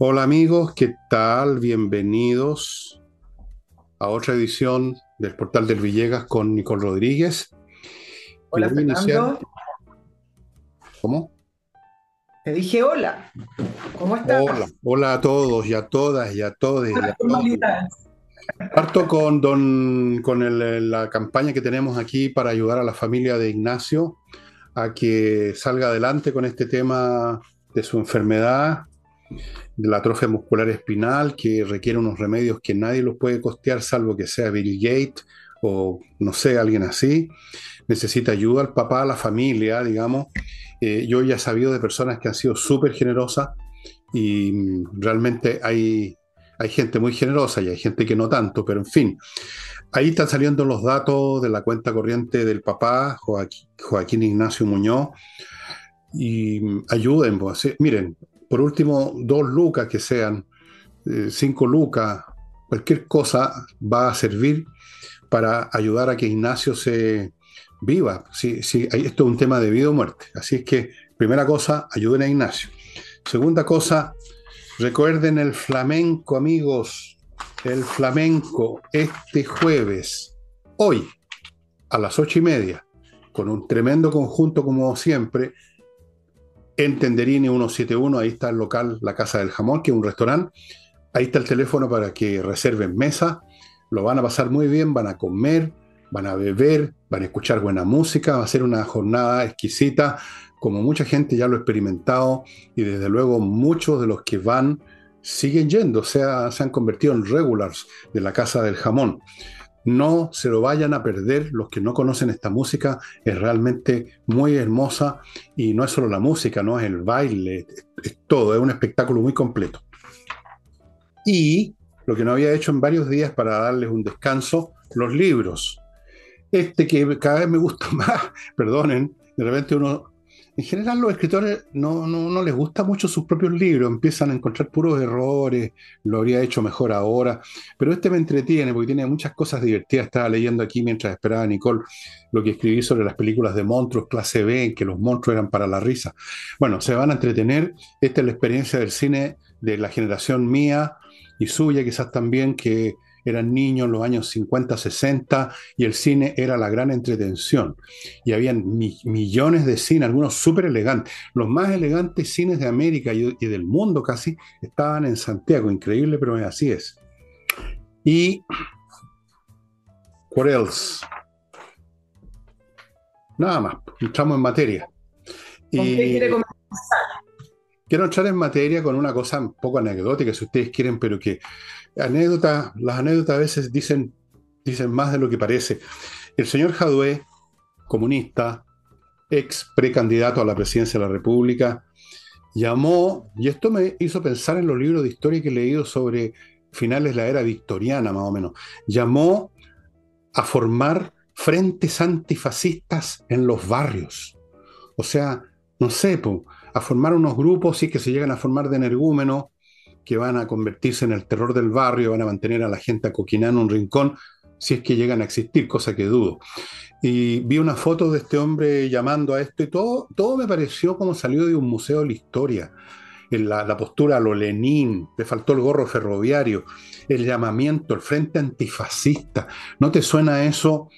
Hola amigos, ¿qué tal? Bienvenidos a otra edición del Portal del Villegas con Nicole Rodríguez. Hola Fernando. ¿Cómo? Te dije hola. ¿Cómo estás? Hola, hola a todos y a todas y a todos. Parto con, don, con la campaña que tenemos aquí para ayudar a la familia de Ignacio a que salga adelante con este tema de su enfermedad de la atrofia muscular espinal, que requiere unos remedios que nadie los puede costear, salvo que sea Bill Gates o no sé, alguien así. Necesita ayuda al papá, a la familia, digamos. Eh, yo ya he sabido de personas que han sido súper generosas y mm, realmente hay, hay gente muy generosa y hay gente que no tanto, pero en fin. Ahí están saliendo los datos de la cuenta corriente del papá, Joaquín, Ignacio Muñoz. Y ayuden, pues, miren, por último, dos lucas que sean, eh, cinco lucas, cualquier cosa va a servir para ayudar a que Ignacio se viva. Sí, sí, esto es un tema de vida o muerte. Así es que, primera cosa, ayuden a Ignacio. Segunda cosa, recuerden el flamenco, amigos. El flamenco este jueves, hoy, a las ocho y media, con un tremendo conjunto como siempre, en Tenderini 171, ahí está el local La Casa del Jamón, que es un restaurante. Ahí está el teléfono para que reserven mesa. Lo van a pasar muy bien, van a comer, van a beber, van a escuchar buena música. Va a ser una jornada exquisita, como mucha gente ya lo ha experimentado y desde luego muchos de los que van siguen yendo, o sea, se han convertido en regulars de la Casa del Jamón. No se lo vayan a perder los que no conocen esta música, es realmente muy hermosa y no es solo la música, no es el baile, es, todo, es un espectáculo muy completo. Y lo que no había hecho en varios días para darles un descanso, los libros. Este que cada vez me gusta más, perdonen, de repente uno en general los escritores no, no, les gusta mucho sus propios libros, empiezan a encontrar puros errores, lo habría hecho mejor ahora, pero este me entretiene porque tiene muchas cosas divertidas. Estaba leyendo aquí mientras esperaba a Nicole lo que escribí sobre las películas de monstruos clase B, en que los monstruos eran para la risa. Bueno, se van a entretener. Esta es la experiencia del cine de la generación mía y suya quizás también, que eran niños en los años 50, 60 y el cine era la gran entretención. Y habían millones de cines, algunos súper elegantes. Los más elegantes cines de América y, del mundo casi estaban en Santiago. Increíble, pero así es. Y... What else? Nada más, entramos en materia. Y quiero entrar en materia con una cosa un poco anecdótica, si ustedes quieren, pero que anécdotas, las anécdotas a veces dicen, más de lo que parece. El señor Jadue, comunista, ex precandidato a la presidencia de la República, llamó, y esto me hizo pensar en los libros de historia que he leído sobre finales de la era victoriana, más o menos, llamó a formar frentes antifascistas en los barrios. O sea, no sé, a formar unos grupos, sí que se llegan a formar de energúmenos, que van a convertirse en el terror del barrio, van a mantener a la gente acoquinada en un rincón, si es que llegan a existir, cosa que dudo. Y vi una foto de este hombre llamando a esto y todo, todo me pareció como salió de un museo de la historia. La, postura a lo Lenin, le faltó el gorro ferroviario, el llamamiento, el frente antifascista. ¿No te suena eso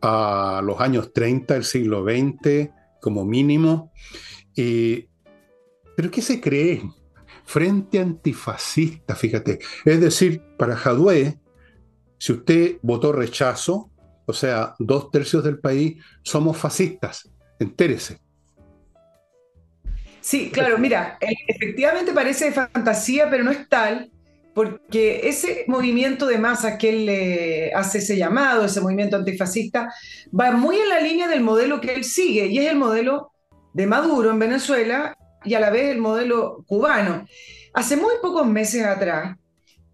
a los años 30 del siglo XX como mínimo? ¿Pero qué se cree? Frente Antifascista, fíjate. Es decir, para Jadue, si usted votó rechazo, o sea, dos tercios del país somos fascistas, entérese. Sí, claro, mira, e, efectivamente parece fantasía, pero no es tal, porque ese movimiento de masas que él le hace ese llamado, ese movimiento antifascista, va muy en la línea del modelo que él sigue, y es el modelo de Maduro en Venezuela y a la vez el modelo cubano. Hace muy pocos meses atrás,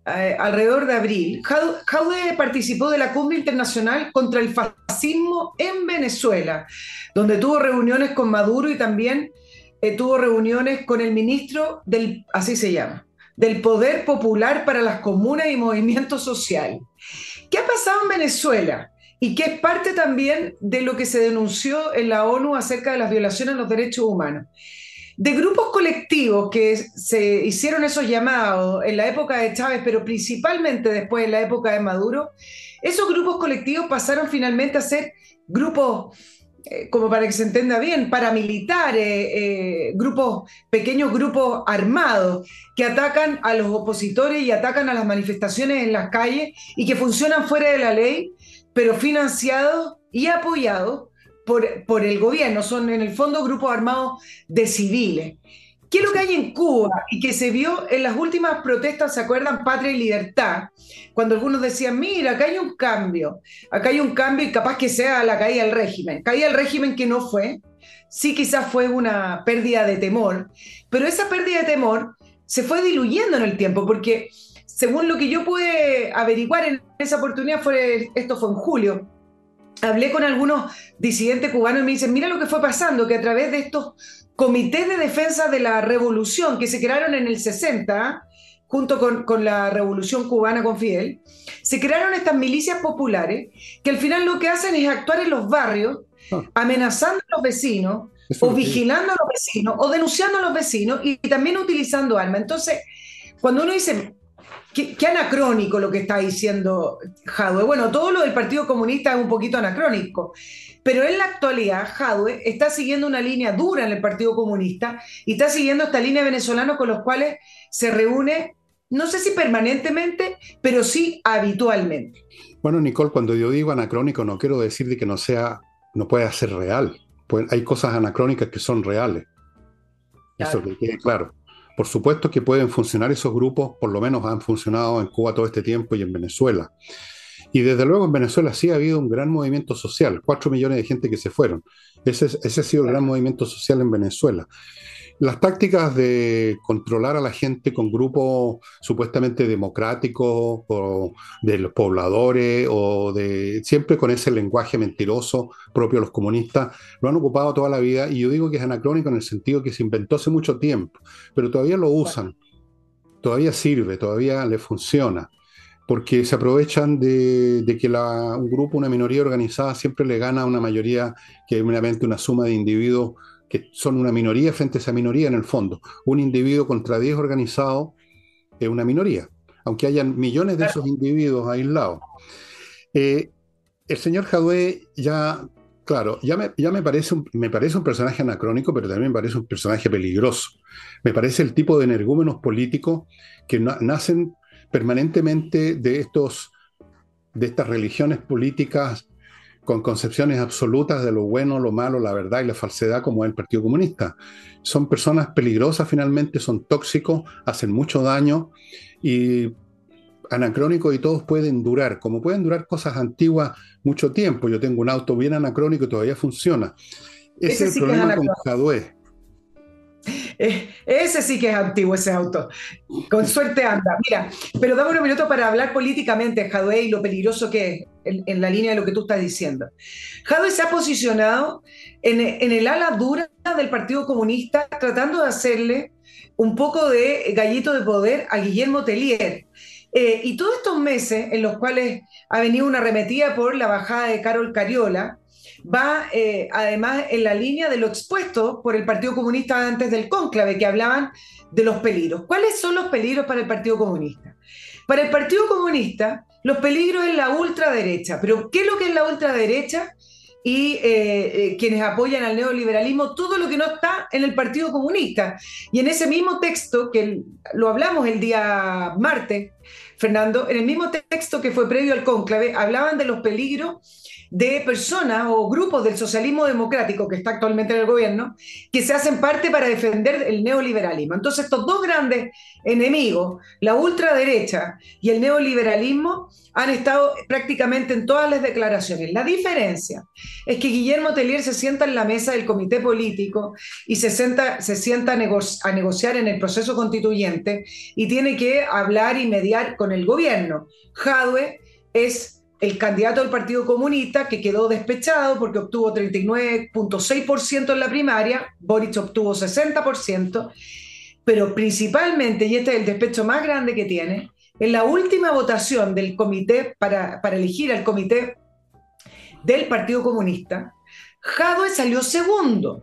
eh, alrededor de abril, Jaude participó de la cumbre internacional contra el fascismo en Venezuela, donde tuvo reuniones con Maduro y también eh, tuvo reuniones con el ministro del, así se llama, del Poder Popular para las Comunas y Movimiento Social. ¿Qué ha pasado en Venezuela? y que es parte también de lo que se denunció en la ONU acerca de las violaciones a los derechos humanos. De grupos colectivos que se hicieron esos llamados en la época de Chávez, pero principalmente después en la época de Maduro, esos grupos colectivos pasaron finalmente a ser grupos eh, como para que se entienda bien, paramilitares, eh, grupos, pequeños grupos armados que atacan a los opositores y atacan a las manifestaciones en las calles y que funcionan fuera de la ley, pero financiados y apoyados por, el gobierno. Son en el fondo grupos armados de civiles. ¿Qué es lo que hay en Cuba y que se vio en las últimas protestas, se acuerdan, Patria y Libertad? Cuando algunos decían, mira, acá hay un cambio, acá hay un cambio y capaz que sea la caída del régimen. Caída del régimen que no fue, sí quizás fue una pérdida de temor, pero esa pérdida de temor se fue diluyendo en el tiempo, porque según lo que yo pude averiguar en esa oportunidad, fue, esto fue en julio, hablé con algunos disidentes cubanos y me dicen, mira lo que fue pasando, que a través de estos comités de defensa de la revolución que se crearon en el 60, junto con, la revolución cubana con Fidel, se crearon estas milicias populares que al final lo que hacen es actuar en los barrios, ah. amenazando a los vecinos, o vigilando a los vecinos, o denunciando a los vecinos y, también utilizando armas. Entonces, cuando uno dice, ¿Qué, anacrónico lo que está diciendo Jadwe. Bueno, todo lo del Partido Comunista es un poquito anacrónico, pero en la actualidad, Jadwe está siguiendo una línea dura en el Partido Comunista y está siguiendo esta línea venezolana con los cuales se reúne, no sé si permanentemente, pero sí habitualmente. Bueno, Nicole, cuando yo digo anacrónico, no quiero decir de que no sea, no pueda ser real. Pues hay cosas anacrónicas que son reales. Eso que quede claro. Por supuesto que pueden funcionar esos grupos, por lo menos han funcionado en Cuba todo este tiempo y en Venezuela. Y desde luego en Venezuela sí ha habido un gran movimiento social, cuatro millones de gente que se fueron. Ese, ese ha sido el gran movimiento social en Venezuela. Las tácticas de controlar a la gente con grupos supuestamente democráticos o de los pobladores o de siempre con ese lenguaje mentiroso propio de los comunistas lo han ocupado toda la vida. Y yo digo que es anacrónico en el sentido que se inventó hace mucho tiempo, pero todavía lo usan, todavía sirve, todavía le funciona porque se aprovechan de, que un grupo, una minoría organizada siempre le gana a una mayoría que es meramente una suma de individuos que son una minoría frente a esa minoría en el fondo. Un individuo contra 10 organizados es una minoría, aunque hayan millones de esos individuos aislados. Eh, el señor Jadwe ya, claro, ya, me, ya me, parece un, me parece un personaje anacrónico, pero también me parece un personaje peligroso. Me parece el tipo de energúmenos políticos que nacen permanentemente de, estos, de estas religiones políticas con concepciones absolutas de lo bueno, lo malo, la verdad y la falsedad como el Partido Comunista. Son personas peligrosas finalmente, son tóxicos, hacen mucho daño y anacrónicos y todos pueden durar, como pueden durar cosas antiguas mucho tiempo. Yo tengo un auto bien anacrónico y todavía funciona. Ese, es el problema con Jadwe. Eh, ese sí que es antiguo, ese auto. Con suerte anda. Mira, pero dame un minuto para hablar políticamente, Jadwe, y lo peligroso que es en, la línea de lo que tú estás diciendo. Jadwe se ha posicionado en, el ala dura del Partido Comunista, tratando de hacerle un poco de gallito de poder a Guillermo Tellier. Eh, y todos estos meses en los cuales ha venido una arremetida por la bajada de Carol Cariola, va eh, además en la línea de lo expuesto por el Partido Comunista antes del cónclave, que hablaban de los peligros. ¿Cuáles son los peligros para el Partido Comunista? Para el Partido Comunista, los peligros es la ultraderecha. Pero, ¿qué es lo que es la ultraderecha? y eh, eh, quienes apoyan al neoliberalismo, todo lo que no está en el Partido Comunista. Y en ese mismo texto, que lo hablamos el día martes, Fernando, en el mismo texto que fue previo al cónclave, hablaban de los peligros de personas o grupos del socialismo democrático que está actualmente en el gobierno, que se hacen parte para defender el neoliberalismo. Entonces, estos dos grandes enemigos, la ultraderecha y el neoliberalismo, han estado prácticamente en todas las declaraciones. La diferencia es que Guillermo Tellier se sienta en la mesa del comité político y se sienta, se sienta a, a negociar en el proceso constituyente y tiene que hablar y mediar con el gobierno. Jadwe es el candidato del Partido Comunista, que quedó despechado porque obtuvo 39.6% en la primaria, Boric obtuvo 60%, pero principalmente, y este es el despecho más grande que tiene, en la última votación del comité para, para elegir al comité del Partido Comunista, Jadwe salió segundo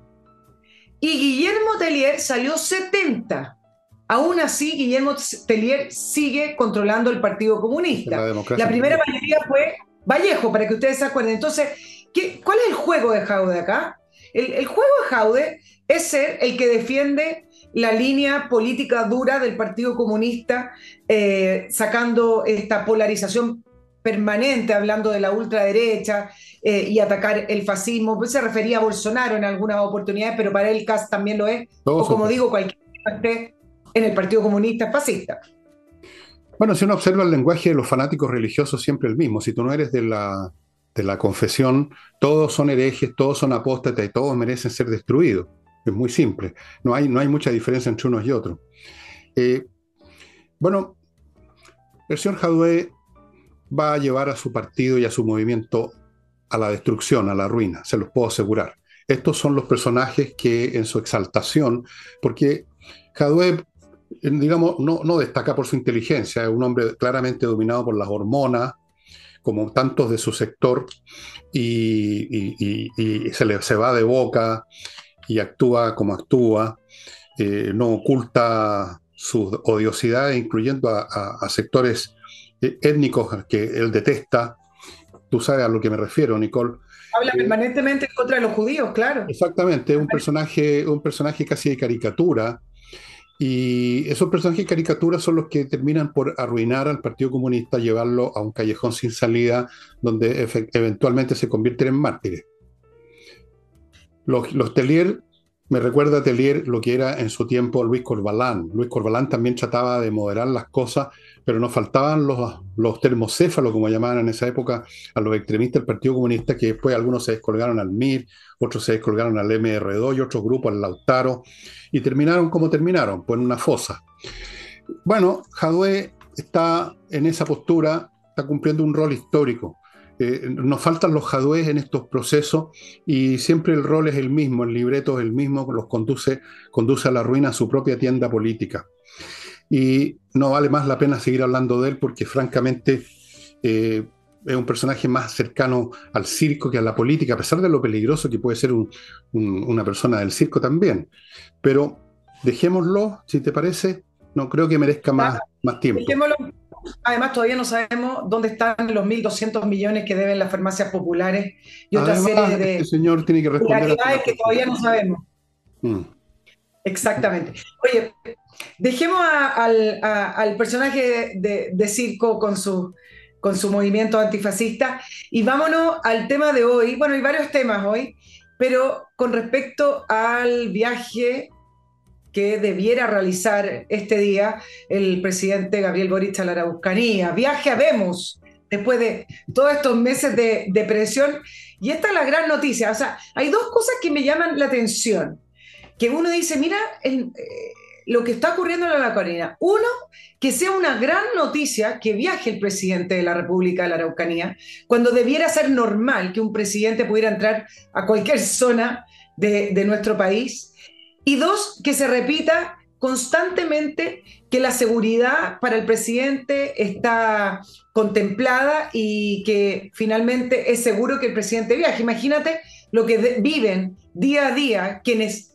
y Guillermo Tellier salió 70. Aún así, Guillermo Tellier sigue controlando el Partido Comunista. La, primera mayoría fue Vallejo, para que ustedes se acuerden. Entonces, ¿qué, ¿cuál es el juego de Jaude acá? El, juego de Jaude es ser el que defiende la línea política dura del Partido Comunista, eh, sacando esta polarización permanente, hablando de la ultraderecha eh, y atacar el fascismo. Se refería a Bolsonaro en algunas oportunidades, pero para él Cas también lo es. o como digo, cualquier parte en el Partido Comunista fascista. Bueno, si uno observa el lenguaje de los fanáticos religiosos, siempre el mismo. Si tú no eres de la, de la confesión, todos son herejes, todos son apóstatas y todos merecen ser destruidos. Es muy simple. No hay, no hay mucha diferencia entre unos y otros. Eh, bueno, el señor Jadwe va a llevar a su partido y a su movimiento a la destrucción, a la ruina, se los puedo asegurar. Estos son los personajes que en su exaltación, porque Jadwe digamos, no, no destaca por su inteligencia, es un hombre claramente dominado por las hormonas, como tantos de su sector, y, se, le, se va de boca y actúa como actúa, eh, no oculta sus odiosidades, incluyendo a, sectores eh, étnicos que él detesta. Tú sabes a lo que me refiero, Nicole. Habla eh, permanentemente contra los judíos, claro. Exactamente, un personaje, un personaje casi de caricatura, y esos personajes caricaturas son los que terminan por arruinar al Partido Comunista, llevarlo a un callejón sin salida donde eventualmente se convierten en mártires. Los, los Telier, me recuerda a Telier lo que era en su tiempo Luis Corbalán. Luis Corbalán también trataba de moderar las cosas, pero nos faltaban los, los termocéfalos, como llamaban en esa época a los extremistas del Partido Comunista, que después algunos se descolgaron al MIR, otros se descolgaron al MR2 y otros grupos al Lautaro, y terminaron como terminaron, pues en una fosa. Bueno, Jadwe está en esa postura, está cumpliendo un rol histórico. Eh, nos faltan los jadwes en estos procesos y siempre el rol es el mismo, el libreto es el mismo, los conduce, conduce a la ruina a su propia tienda política. Y no vale más la pena seguir hablando de él porque francamente eh, es un personaje más cercano al circo que a la política, a pesar de lo peligroso que puede ser una persona del circo también. Pero dejémoslo, si te parece, no creo que merezca más, más tiempo. Dejémoslo. Además, todavía no sabemos dónde están los 1.200 millones que deben las farmacias populares y otra serie de. Este señor tiene que responder. que todavía no sabemos. Mm. Exactamente. Oye, dejemos al, personaje de, circo con su, con su movimiento antifascista. Y vámonos al tema de hoy. Bueno, hay varios temas hoy, pero con respecto al viaje que debiera realizar este día el presidente Gabriel Boric a la Araucanía. Viaje a Vemos, después de todos estos meses de, de, presión. Y esta es la gran noticia. O sea, hay dos cosas que me llaman la atención. Que uno dice, mira, el, eh, lo que está ocurriendo en la Araucanía. Uno, que sea una gran noticia que viaje el presidente de la República de la Araucanía, cuando debiera ser normal que un presidente pudiera entrar a cualquier zona de, nuestro país. Y dos, que se repita constantemente que la seguridad para el presidente está contemplada y que finalmente es seguro que el presidente viaje. Imagínate lo que viven día a día quienes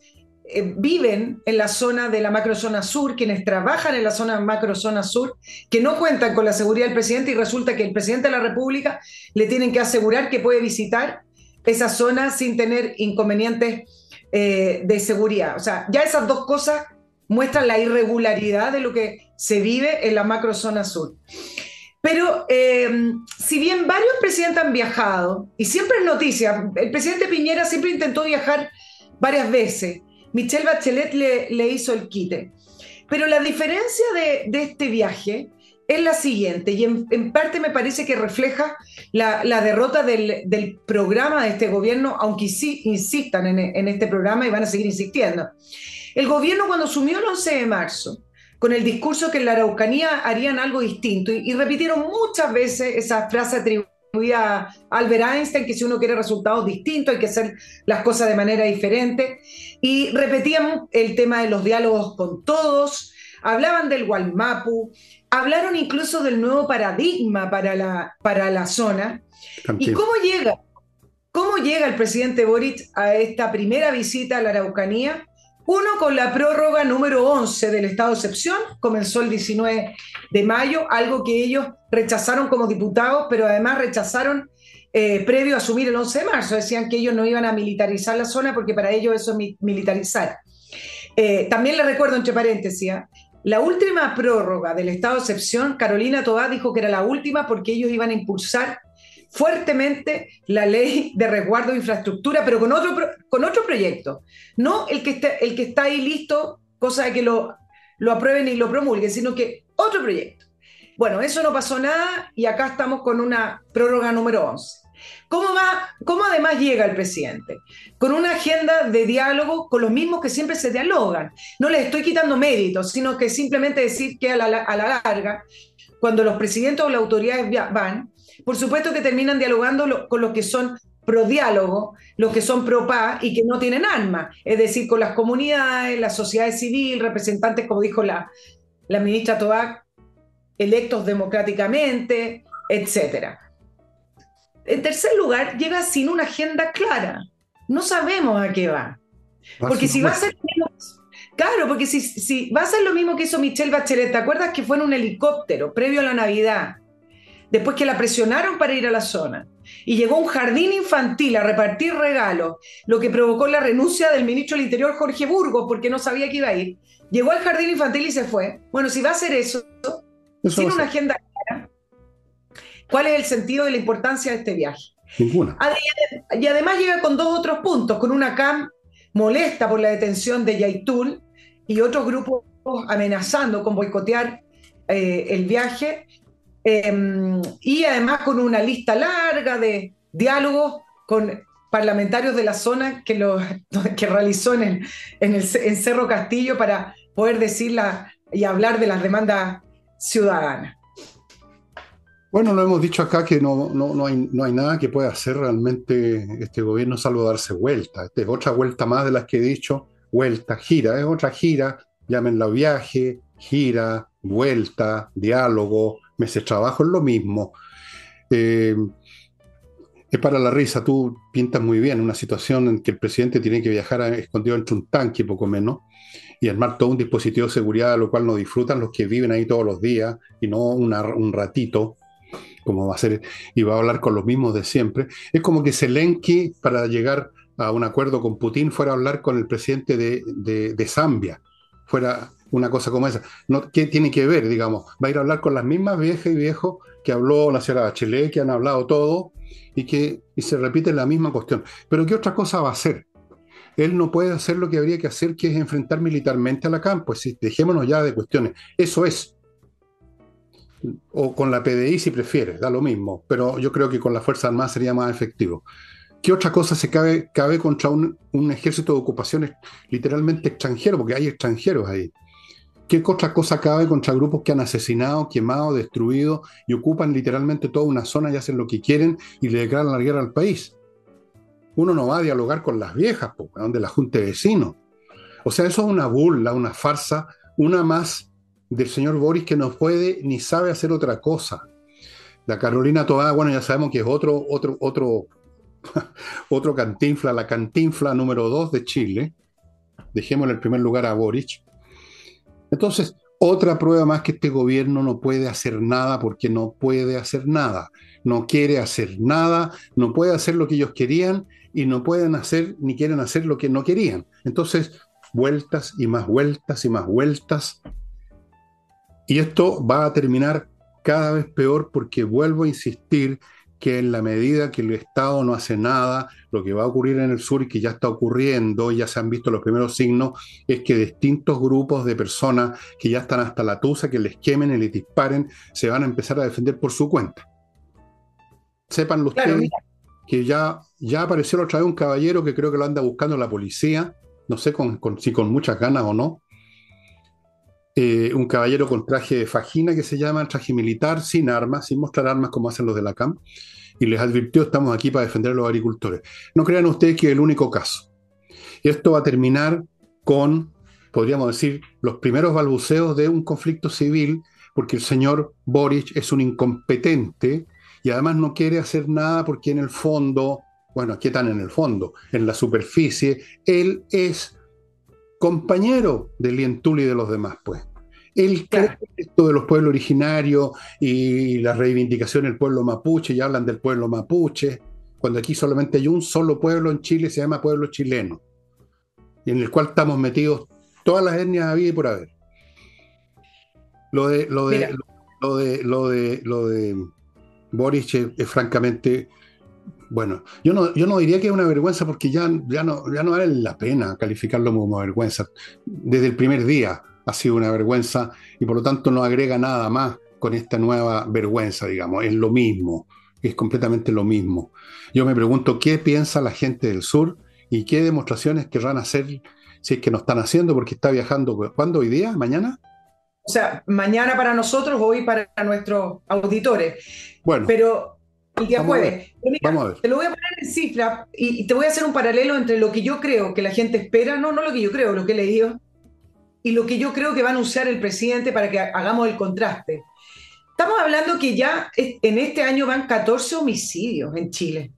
eh, viven en la zona de la macrozona sur, quienes trabajan en la zona macrozona sur, que no cuentan con la seguridad del presidente y resulta que el presidente de la República le tienen que asegurar que puede visitar esa zona sin tener inconvenientes eh, de seguridad. O sea, ya esas dos cosas muestran la irregularidad de lo que se vive en la macrozona sur. Pero eh, si bien varios presidentes han viajado, y siempre es noticia, el presidente Piñera siempre intentó viajar varias veces, Michelle Bachelet le, hizo el quite. Pero la diferencia de, este viaje es la siguiente, y en, parte me parece que refleja la, derrota del, programa de este gobierno, aunque sí insistan en, este programa y van a seguir insistiendo. El gobierno cuando asumió el 11 de marzo, con el discurso que en la Araucanía harían algo distinto, y, repitieron muchas veces esa frase atribuida a Albert Einstein, que si uno quiere resultados distintos hay que hacer las cosas de manera diferente. Y repetíamos el tema de los diálogos con todos, hablaban del Walmapu, hablaron incluso del nuevo paradigma para la, para la zona. ¿Y cómo llega ¿Cómo llega el presidente Boric a esta primera visita a la Araucanía? Uno, con la prórroga número 11 del estado de excepción, comenzó el 19 de mayo, algo que ellos rechazaron como diputados, pero además rechazaron eh, previo a asumir el 11 de marzo. Decían que ellos no iban a militarizar la zona porque para ellos eso es militarizar. Eh, también le recuerdo, entre paréntesis, ¿ah? la última prórroga del estado de excepción, Carolina Tobá dijo que era la última porque ellos iban a impulsar fuertemente la ley de resguardo de infraestructura, pero con otro, con otro proyecto. No el que, está, el que está ahí listo, cosa de que lo, lo aprueben y lo promulguen, sino que otro proyecto. Bueno, eso no pasó nada y acá estamos con una prórroga número 11. ¿Cómo, va, ¿Cómo además llega el presidente? Con una agenda de diálogo con los mismos que siempre se dialogan. No les estoy quitando méritos, sino que simplemente decir que a la, a la larga, cuando los presidentes o las autoridades van, por supuesto que terminan dialogando con los que son pro diálogo, los que son pro paz y que no tienen armas, es decir, con las comunidades, la sociedad civil, representantes, como dijo la, la ministra Tobac, electos democráticamente, etcétera. En tercer lugar, llega sin una agenda clara. No sabemos a qué va. Porque si va a ser Claro, porque si, si, va a ser lo mismo que hizo Michelle Bachelet, ¿te acuerdas que fue en un helicóptero previo a la Navidad? Después que la presionaron para ir a la zona. Y llegó un jardín infantil a repartir regalos, lo que provocó la renuncia del ministro del Interior Jorge Burgos, porque no sabía que iba a ir. Llegó al jardín infantil y se fue. Bueno, si va a hacer eso, sin una agenda clara, ¿Cuál es el sentido y la importancia de este viaje? Ninguna. Y además llega con dos otros puntos, con una CAM molesta por la detención de Yaitul y otros grupos amenazando con boicotear eh, el viaje, em, y además con una lista larga de diálogos con parlamentarios de la zona que, lo, que realizó en, en, Cerro Castillo para poder decirla y hablar de las demandas ciudadanas. Bueno, lo hemos dicho acá que no, no, hay, no hay nada que pueda hacer realmente este gobierno salvo darse vuelta. Esta es otra vuelta más de las que he dicho, vuelta, gira, es otra gira, llámenla viaje, gira, vuelta, diálogo, meses de trabajo, es lo mismo. Eh, es para la risa, tú pintas muy bien una situación en que el presidente tiene que viajar escondido entre un tanque, poco menos, y armar todo un dispositivo de seguridad, lo cual no disfrutan los que viven ahí todos los días y no un ratito como va a ser, y va a hablar con los mismos de siempre. Es como que Zelensky, para llegar a un acuerdo con Putin, fuera a hablar con el presidente de, Zambia, fuera una cosa como esa. No, ¿Qué tiene que ver, digamos? Va a ir a hablar con las mismas viejas y viejos que habló la señora Bachelet, que han hablado todo, y que se repite la misma cuestión. Pero ¿qué otra cosa va a hacer? Él no puede hacer lo que habría que hacer, que es enfrentar militarmente a la CAM. Pues dejémonos ya de cuestiones. Eso es o con la PDI si prefieres, da lo mismo, pero yo creo que con la Fuerza Armada sería más efectivo. ¿Qué otra cosa se cabe, cabe contra un, ejército de ocupaciones literalmente extranjero? Porque hay extranjeros ahí. ¿Qué otra cosa cabe contra grupos que han asesinado, quemado, destruido y ocupan literalmente toda una zona y hacen lo que quieren y le declaran la guerra al país? Uno no va a dialogar con las viejas, donde la Junta de Vecinos. O sea, eso es una burla, una farsa, una más del señor Boris que no puede ni sabe hacer otra cosa. La Carolina Toá, bueno, ya sabemos que es otro, otro, otro, otro cantinfla, la cantinfla número dos de Chile. Dejemos en el primer lugar a Boris. Entonces, otra prueba más que este gobierno no puede hacer nada porque no puede hacer nada. No quiere hacer nada, no puede hacer lo que ellos querían y no pueden hacer ni quieren hacer lo que no querían. Entonces, vueltas y más vueltas y más vueltas y esto va a terminar cada vez peor porque vuelvo a insistir que en la medida que el Estado no hace nada, lo que va a ocurrir en el sur y que ya está ocurriendo, ya se han visto los primeros signos, es que distintos grupos de personas que ya están hasta la tusa, que les quemen y les disparen, se van a empezar a defender por su cuenta. Sepan ustedes que ya, ya apareció otra vez un caballero que creo que lo anda buscando la policía, no sé si con muchas ganas o no, eh, un caballero con traje de fajina que se llama traje militar, sin armas, sin mostrar armas como hacen los de la CAM, y les advirtió, estamos aquí para defender a los agricultores. No crean ustedes que es el único caso. Esto va a terminar con, podríamos decir, los primeros balbuceos de un conflicto civil, porque el señor Boric es un incompetente y además no quiere hacer nada porque en el fondo Bueno, aquí están en el fondo, en la superficie. Él es compañero de Lientuli y de los demás, pues. Él cree esto de los pueblos originarios y la reivindicación del pueblo mapuche, y hablan del pueblo mapuche, cuando aquí solamente hay un solo pueblo en Chile, se llama pueblo chileno, y en el cual estamos metidos todas las etnias había y por haber. Lo de, lo de, lo, de, lo de, lo de Boris es, francamente, bueno, yo no, yo no diría que es una vergüenza porque ya, ya, no, ya no vale la pena calificarlo como vergüenza. Desde el primer día ha sido una vergüenza y por lo tanto no agrega nada más con esta nueva vergüenza, digamos, es lo mismo, es completamente lo mismo. Yo me pregunto qué piensa la gente del sur y qué demostraciones querrán hacer si es que no están haciendo porque está viajando, ¿cuándo hoy día? ¿Mañana? O sea, mañana para nosotros, hoy para nuestros auditores. Bueno. Pero el día jueves. vamos a ver. Te lo voy a poner en cifra y, te voy a hacer un paralelo entre lo que yo creo que la gente espera, no, no lo que yo creo, lo que he leído, y lo que yo creo que va a anunciar el presidente para que hagamos el contraste. Estamos hablando que ya en este año van 14 homicidios en Chile.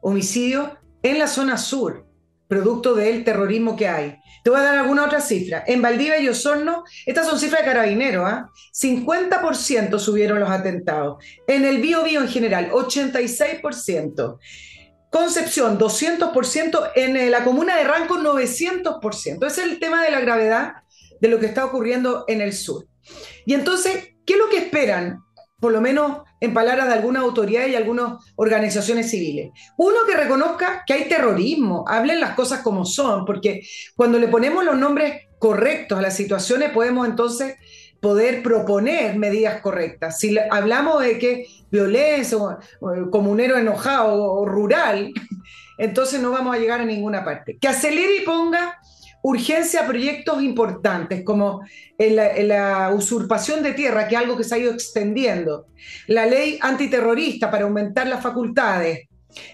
Homicidios en la zona sur producto del terrorismo que hay. Te voy a dar alguna otra cifra. En Valdivia y Osorno, estas son cifras de carabineros, ¿ah? 50% subieron los atentados. En el Bío Bío en general, 86%. Concepción, 200%. En la comuna de Ranco, 900%. Ese es el tema de la gravedad de lo que está ocurriendo en el sur. Y entonces, ¿qué es lo que esperan por lo menos en palabras de alguna autoridad y algunas organizaciones civiles. Uno que reconozca que hay terrorismo, hablen las cosas como son, porque cuando le ponemos los nombres correctos a las situaciones podemos entonces poder proponer medidas correctas. Si hablamos de que violencia, comunero enojado o rural, entonces no vamos a llegar a ninguna parte. Que acelere y ponga urgencia a proyectos importantes como la, usurpación de tierra, que es algo que se ha ido extendiendo, la ley antiterrorista para aumentar las facultades,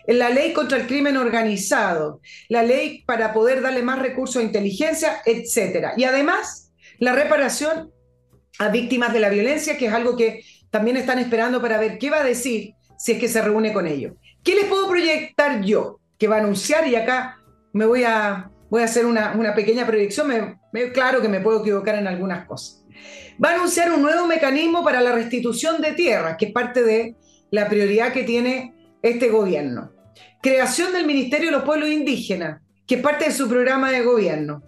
la ley contra el crimen organizado, la ley para poder darle más recursos a inteligencia, etc. Y además, la reparación a víctimas de la violencia, que es algo que también están esperando para ver qué va a decir si es que se reúne con ellos. ¿Qué les puedo proyectar yo? Que va a anunciar, y acá me voy a voy a hacer una, pequeña proyección, me, claro que me puedo equivocar en algunas cosas. Va a anunciar un nuevo mecanismo para la restitución de tierras, que es parte de la prioridad que tiene este gobierno. Creación del Ministerio de los Pueblos Indígenas, que es parte de su programa de gobierno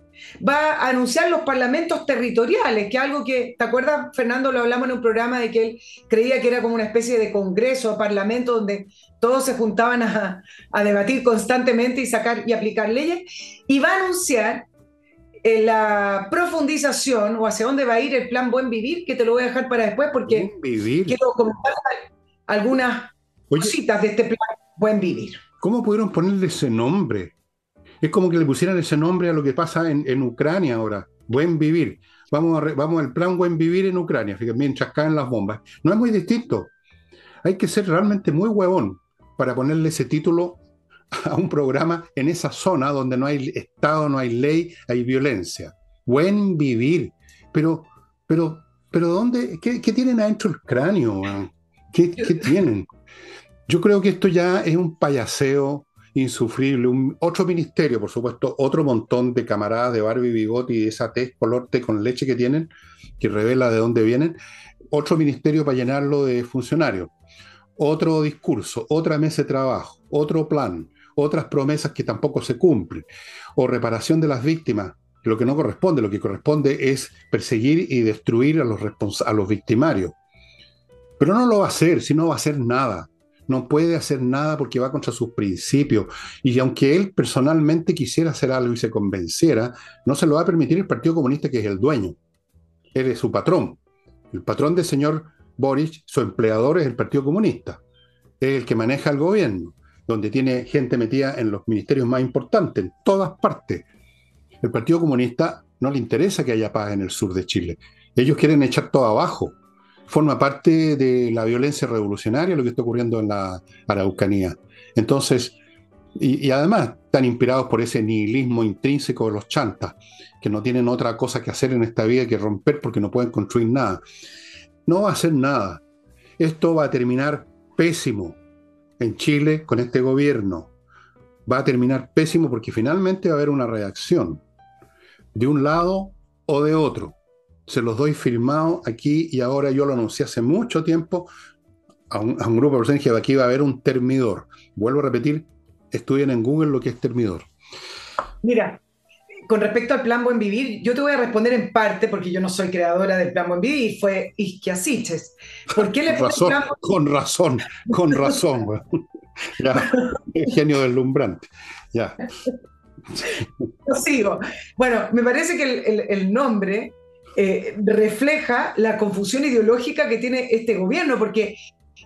va a anunciar los parlamentos territoriales, que algo que, ¿te acuerdas, Fernando? Lo hablamos en un programa de que él creía que era como una especie de congreso o parlamento donde todos se juntaban a, debatir constantemente y sacar y aplicar leyes. Y va a anunciar eh, la profundización o hacia dónde va a ir el plan Buen Vivir, que te lo voy a dejar para después porque quiero comentar algunas cositas de este plan Buen Vivir. ¿Cómo pudieron ponerle ese nombre? Es como que le pusieran ese nombre a lo que pasa en, Ucrania ahora. Buen vivir. Vamos, a vamos al plan buen vivir en Ucrania, fíjate, mientras caen las bombas. No es muy distinto. Hay que ser realmente muy huevón para ponerle ese título a un programa en esa zona donde no hay Estado, no hay ley, hay violencia. Buen vivir. Pero, pero, pero ¿dónde? ¿Qué, tienen adentro el cráneo? ¿Qué, ¿Qué, tienen? Yo creo que esto ya es un payaseo insufrible. Un, otro ministerio, por supuesto, otro montón de camaradas de Barbie Bigote y esa tez color té con leche que tienen, que revela de dónde vienen. Otro ministerio para llenarlo de funcionarios. Otro discurso, otra mesa de trabajo, otro plan, otras promesas que tampoco se cumplen. O reparación de las víctimas, lo que no corresponde, lo que corresponde es perseguir y destruir a los, a los victimarios. Pero no lo va a hacer, si no va a hacer nada no puede hacer nada porque va contra sus principios. Y aunque él personalmente quisiera hacer algo y se convenciera, no se lo va a permitir el Partido Comunista, que es el dueño. Él es su patrón. El patrón del señor Boris, su empleador es el Partido Comunista. Es el que maneja el gobierno, donde tiene gente metida en los ministerios más importantes, en todas partes. El Partido Comunista no le interesa que haya paz en el sur de Chile. Ellos quieren echar todo abajo forma parte de la violencia revolucionaria, lo que está ocurriendo en la Araucanía. Entonces, y, además están inspirados por ese nihilismo intrínseco de los chantas, que no tienen otra cosa que hacer en esta vida que romper porque no pueden construir nada. No va a hacer nada. Esto va a terminar pésimo en Chile con este gobierno. va a terminar pésimo porque finalmente va a haber una reacción de un lado o de otro. Se los doy firmado aquí y ahora yo lo anuncié hace mucho tiempo a un, grupo de personas que aquí va a haber un termidor. Vuelvo a repetir, estudien en Google lo que es termidor. Mira, con respecto al Plan Buen Vivir, yo te voy a responder en parte, porque yo no soy creadora del Plan Buen Vivir, fue Isquiasiches. ¿Por qué le con razón, con razón, con razón, ya, genio deslumbrante. Ya. Lo sigo. Bueno, me parece que el, nombre eh, refleja la confusión ideológica que tiene este gobierno, porque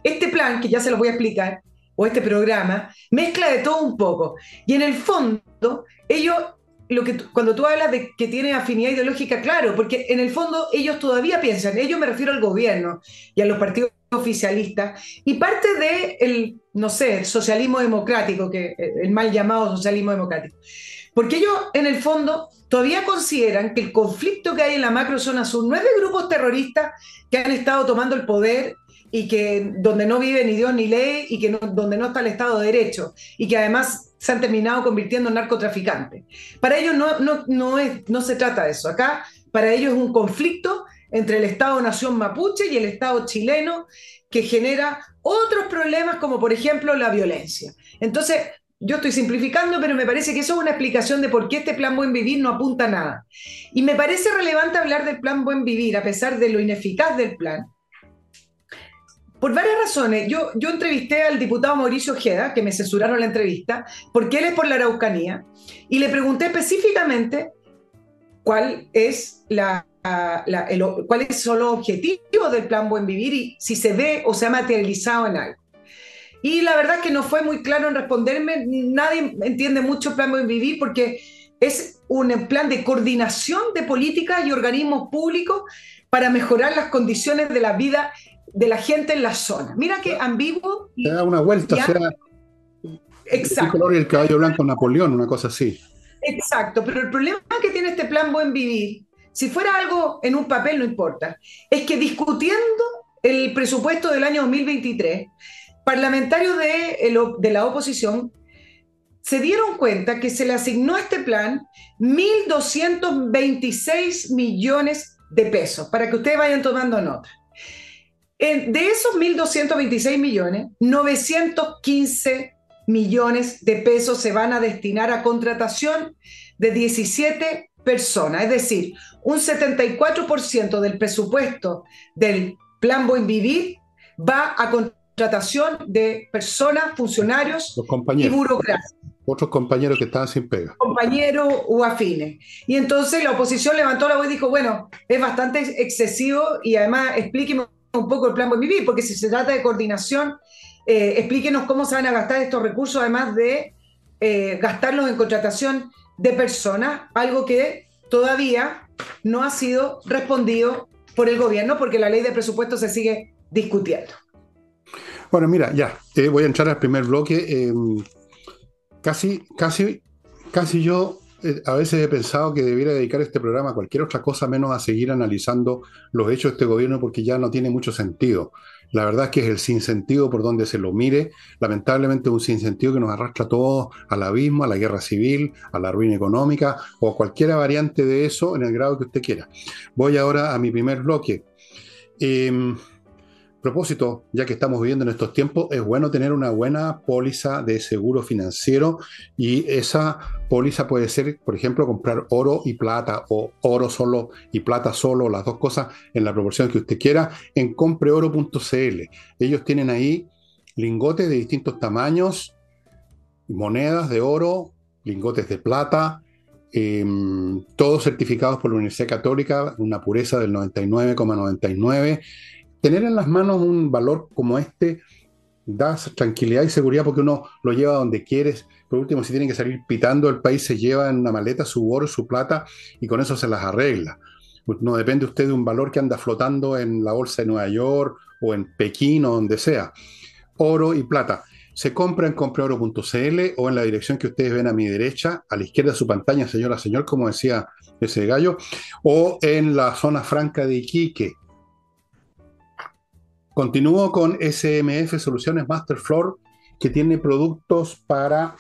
este plan, que ya se lo voy a explicar, o este programa, mezcla de todo un poco. Y en el fondo, ellos lo que cuando tú hablas de que tiene afinidad ideológica, claro, porque en el fondo ellos todavía piensan, ellos me refiero al gobierno y a los partidos oficialistas, y parte de no sé, socialismo democrático, que el mal llamado socialismo democrático. Porque ellos, en el fondo, todavía consideran que el conflicto que hay en la macrozona sur no es de grupos terroristas que han estado tomando el poder y que donde no vive ni Dios ni ley y que donde no está el Estado de Derecho y que además se han terminado convirtiendo en narcotraficantes. Para ellos no, no, no, es, no se trata de eso. Acá para ellos es un conflicto entre el Estado-nación mapuche y el Estado chileno que genera otros problemas como por ejemplo la violencia. Entonces, yo estoy simplificando, pero me parece que eso es una explicación de por qué este plan Buen Vivir no apunta a nada. Y me parece relevante hablar del plan Buen Vivir, a pesar de lo ineficaz del plan, por varias razones. Yo, entrevisté al diputado Mauricio Ojeda, que me censuraron la entrevista, porque él es por la Araucanía, y le pregunté específicamente cuál es la, cuáles son los objetivos del plan Buen Vivir y si se ve o se ha materializado en algo. Y la verdad es que no fue muy claro en responderme, nadie entiende mucho el plan Buen Vivir porque es un plan de coordinación de políticas y organismos públicos para mejorar las condiciones de la vida de la gente en la zona. Mira qué ambiguo. Y, da una vuelta, sea. Exacto. El color y el caballo blanco Napoleón, una cosa así. Exacto, pero el problema que tiene este plan Buen Vivir, si fuera algo en un papel no importa, es que discutiendo el presupuesto del año 2023, parlamentarios de, de la oposición se dieron cuenta que se le asignó a este plan 1.226 millones de pesos, para que ustedes vayan tomando nota de esos 1.226 millones, 915 millones de pesos se van a destinar a contratación de 17 personas, es decir, un 74% del presupuesto del Plan Buen Vivir va a contratación de personas, funcionarios y burocracia. Otros compañeros que estaban sin pega. Compañeros o afines. Y entonces la oposición levantó la voz y dijo, bueno, es bastante excesivo y además explíqueme un poco el plan Buen Vivir, porque si se trata de coordinación, eh, explíquenos cómo se van a gastar estos recursos, además de eh, gastarlos en contratación de personas, algo que todavía no ha sido respondido por el gobierno, porque la ley de presupuesto se sigue discutiendo. Bueno, mira, ya, eh, voy a entrar al primer bloque. casi, casi, casi yo a veces he pensado que debiera dedicar este programa a cualquier otra cosa menos a seguir analizando los hechos de este gobierno porque ya no tiene mucho sentido. La verdad es que es el sinsentido por donde se lo mire, lamentablemente un sinsentido que nos arrastra a todos al abismo, a la guerra civil, a la ruina económica o a cualquier variante de eso en el grado que usted quiera. Voy ahora a mi primer bloque. Eh, propósito, ya que estamos viviendo en estos tiempos, es bueno tener una buena póliza de seguro financiero y esa póliza puede ser, por ejemplo, comprar oro y plata o oro solo y plata solo, las dos cosas en la proporción que usted quiera, en compreoro.cl. Ellos tienen ahí lingotes de distintos tamaños, monedas de oro, lingotes de plata, em, todos certificados por la Universidad Católica, una pureza del 99,99 tener en las manos un valor como este da tranquilidad y seguridad porque uno lo lleva donde quieres. Por último, si tienen que salir pitando, el país se lleva en una maleta su oro, su plata y con eso se las arregla. No depende usted de un valor que anda flotando en la bolsa de Nueva York o en Pekín o donde sea. Oro y plata. Se compra en compreoro.cl o en la dirección que ustedes ven a mi derecha, a la izquierda de su pantalla, señora, señor, como decía ese gallo, o en la zona franca de Iquique, Continúo con SMF Soluciones Masterfloor, que tiene productos para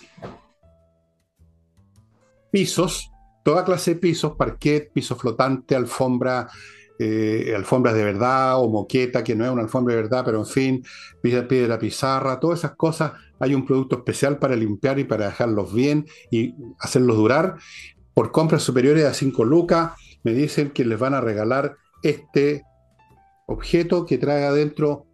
pisos, toda clase de pisos, parquet, piso flotante, alfombra, eh, alfombras de verdad o moqueta, que no es una alfombra de verdad, pero en fin, pide la pizarra, todas esas cosas. Hay un producto especial para limpiar y para dejarlos bien y hacerlos durar. Por compras superiores a 5 lucas, me dicen que les van a regalar este objeto que trae adentro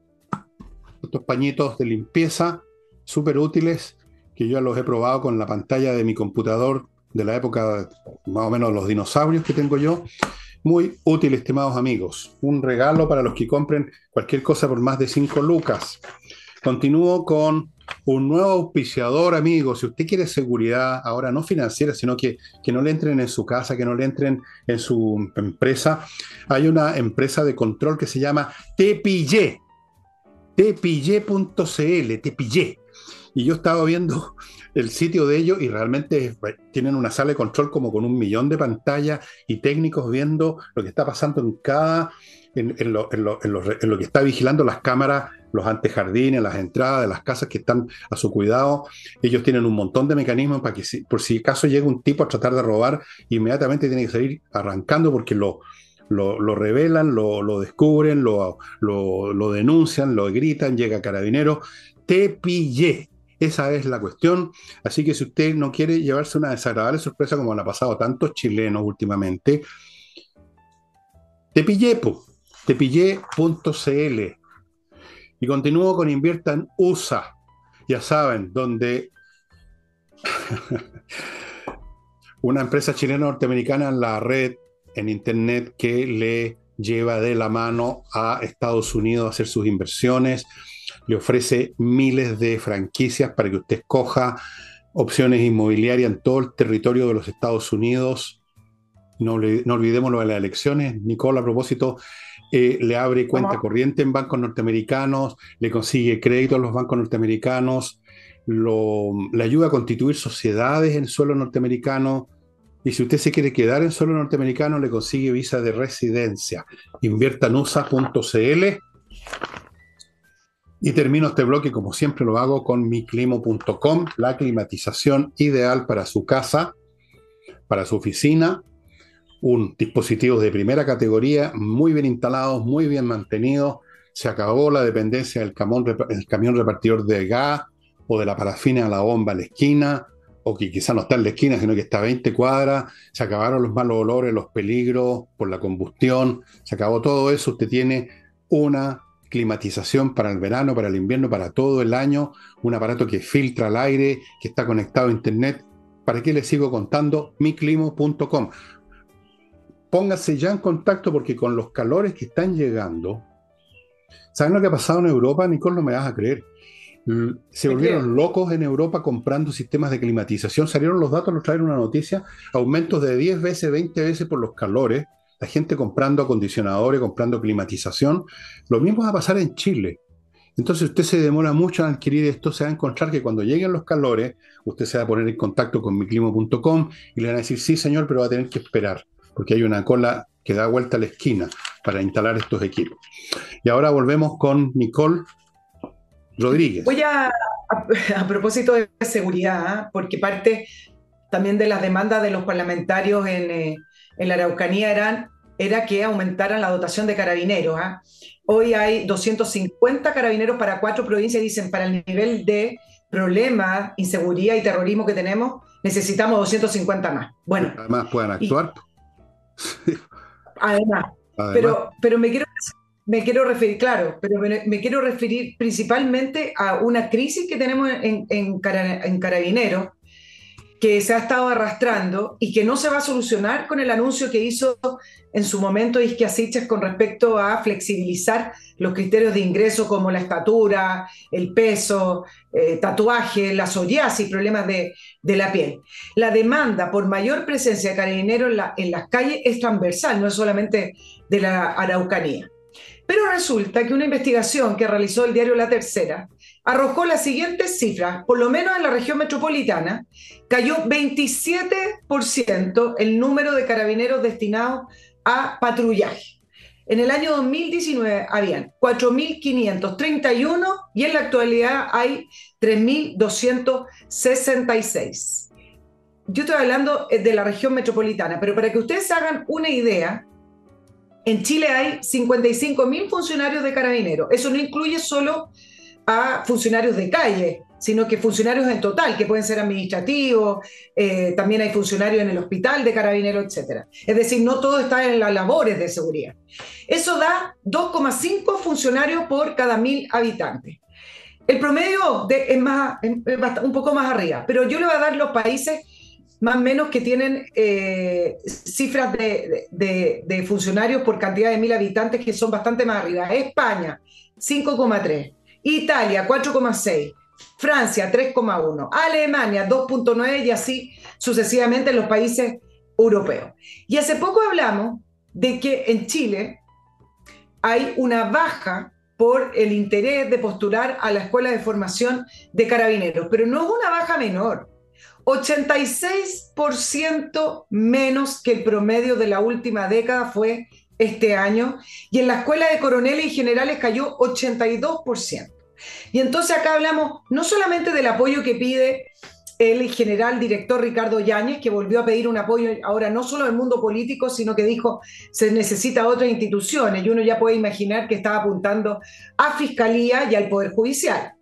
estos pañitos de limpieza súper útiles que yo los he probado con la pantalla de mi computador de la época más o menos los dinosaurios que tengo yo. Muy útil, estimados amigos. Un regalo para los que compren cualquier cosa por más de 5 lucas. Continúo con un nuevo auspiciador, amigos. Si usted quiere seguridad, ahora no financiera, sino que, que no le entren en su casa, que no le entren en su empresa, hay una empresa de control que se llama Tepillé. Tepillé.cl, Tepillé. Y yo estaba viendo el sitio de ellos y realmente tienen una sala de control como con un millón de pantallas y técnicos viendo lo que está pasando en cada, en, lo, que está vigilando las cámaras, los antejardines, las entradas de las casas que están a su cuidado. Ellos tienen un montón de mecanismos para que por si acaso llega un tipo a tratar de robar, inmediatamente tiene que salir arrancando porque lo, lo, revelan, lo, descubren, lo, lo, denuncian, lo gritan, llega carabinero, te pillé. Esa es la cuestión. Así que si usted no quiere llevarse una desagradable sorpresa como le ha pasado tantos chilenos últimamente, tepillepo, tepillé.cl. Y continúo con Invierta en USA. Ya saben, donde una empresa chilena norteamericana en la red, en Internet, que le lleva de la mano a Estados Unidos a hacer sus inversiones le ofrece miles de franquicias para que usted escoja opciones inmobiliarias en todo el territorio de los Estados Unidos. No, no olvidemos lo de las elecciones. Nicole, a propósito, eh, le abre cuenta corriente en bancos norteamericanos, le consigue crédito a los bancos norteamericanos, le ayuda a constituir sociedades en suelo norteamericano. Y si usted se quiere quedar en suelo norteamericano, le consigue visa de residencia. Inviertanusa.cl y termino este bloque, como siempre lo hago, con miclimo.com, la climatización ideal para su casa, para su oficina. Un dispositivo de primera categoría, muy bien instalados, muy bien mantenidos. Se acabó la dependencia del camión, repartidor de gas o de la parafina a la bomba a la esquina, o que quizá no está en la esquina, sino que está a 20 cuadras. Se acabaron los malos olores, los peligros por la combustión. Se acabó todo eso. Usted tiene una climatización para el verano, para el invierno, para todo el año, un aparato que filtra el aire, que está conectado a internet. ¿Para qué les sigo contando? miclimo.com. Póngase ya en contacto porque con los calores que están llegando, ¿saben lo que ha pasado en Europa? Nicole, no me vas a creer. Se volvieron locos en Europa comprando sistemas de climatización. Salieron los datos, nos traen una noticia, aumentos de 10 veces, 20 veces por los calores la gente comprando acondicionadores, comprando climatización. Lo mismo va a pasar en Chile. Entonces usted se demora mucho en adquirir esto, se va a encontrar que cuando lleguen los calores, usted se va a poner en contacto con miclimo.com y le van a decir, sí señor, pero va a tener que esperar, porque hay una cola que da vuelta a la esquina para instalar estos equipos. Y ahora volvemos con Nicole Rodríguez. Voy a, a, propósito de seguridad, ¿ah? porque parte también de las demandas de los parlamentarios en... Eh, en la Araucanía eran, era que aumentaran la dotación de carabineros. ¿ah? Hoy hay 250 carabineros para cuatro provincias, dicen, para el nivel de problema, inseguridad y terrorismo que tenemos, necesitamos 250 más. Bueno. Además puedan actuar. además, Pero, pero me quiero me quiero referir, claro, pero me, quiero referir principalmente a una crisis que tenemos en, en, en Carabineros, que se ha estado arrastrando y que no se va a solucionar con el anuncio que hizo en su momento Isquia con respecto a flexibilizar los criterios de ingreso como la estatura, el peso, eh, tatuaje, la psoriasis, problemas de, la piel. La demanda por mayor presencia de carabineros en, en las calles es transversal, no es solamente de la Araucanía. Pero resulta que una investigación que realizó el diario La Tercera arrojó las siguientes cifras, por lo menos en la región metropolitana, cayó 27% el número de carabineros destinados a patrullaje. En el año 2019 habían 4.531 y en la actualidad hay 3.266. yo estoy hablando de la región metropolitana, pero para que ustedes hagan una idea, en Chile hay 55 mil funcionarios de carabineros. Eso no incluye solo a funcionarios de calle, sino que funcionarios en total, que pueden ser administrativos, eh, también hay funcionarios en el hospital de carabineros, etc. Es decir, no todo está en las labores de seguridad. Eso da 2,5 funcionarios por cada mil habitantes. El promedio es, más, un poco más arriba, pero yo le voy a dar los países más o menos que tienen eh, cifras de, de, funcionarios por cantidad de mil habitantes que son bastante más arriba. España, 5,3. Italia, 4,6. Francia 3,1, Alemania 2,9 y así sucesivamente en los países europeos. Y hace poco hablamos de que en Chile hay una baja por el interés de postular a la Escuela de Formación de Carabineros, pero no es una baja menor. 86% menos que el promedio de la última década fue este año y en la Escuela de Coroneles y Generales cayó 82%. Y entonces acá hablamos no solamente del apoyo que pide el general director Ricardo Yáñez, que volvió a pedir un apoyo ahora no solo del mundo político, sino que dijo se necesita otras instituciones, y uno ya puede imaginar que estaba apuntando a Fiscalía y al Poder Judicial.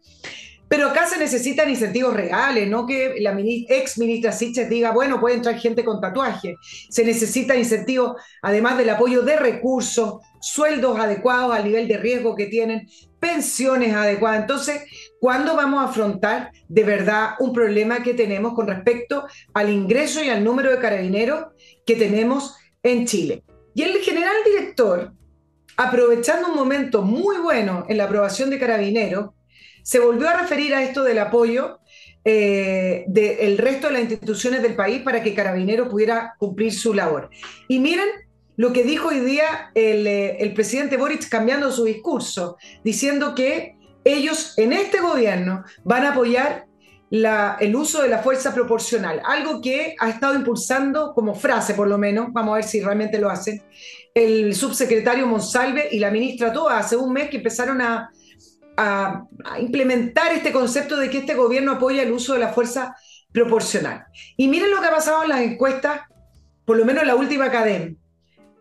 Pero acá se necesitan incentivos reales, no que la ex ministra Siches diga, bueno, puede entrar gente con tatuaje. Se necesita incentivos, además del apoyo de recursos, sueldos adecuados al nivel de riesgo que tienen, pensiones adecuadas. Entonces, ¿cuándo vamos a afrontar de verdad un problema que tenemos con respecto al ingreso y al número de carabineros que tenemos en Chile? Y el general director, aprovechando un momento muy bueno en la aprobación de carabineros, se volvió a referir a esto del apoyo eh, del resto de las instituciones del país para que Carabineros pudiera cumplir su labor. Y miren lo que dijo hoy día eh, el, presidente Boric cambiando su discurso, diciendo que ellos en este gobierno van a apoyar el uso de la fuerza proporcional, algo que ha estado impulsando como frase por lo menos, vamos a ver si realmente lo hacen, el subsecretario Monsalve y la ministra Toa hace un mes que empezaron a, a, implementar este concepto de que este gobierno apoya el uso de la fuerza proporcional. Y miren lo que ha pasado en las encuestas, por lo menos en la última cadena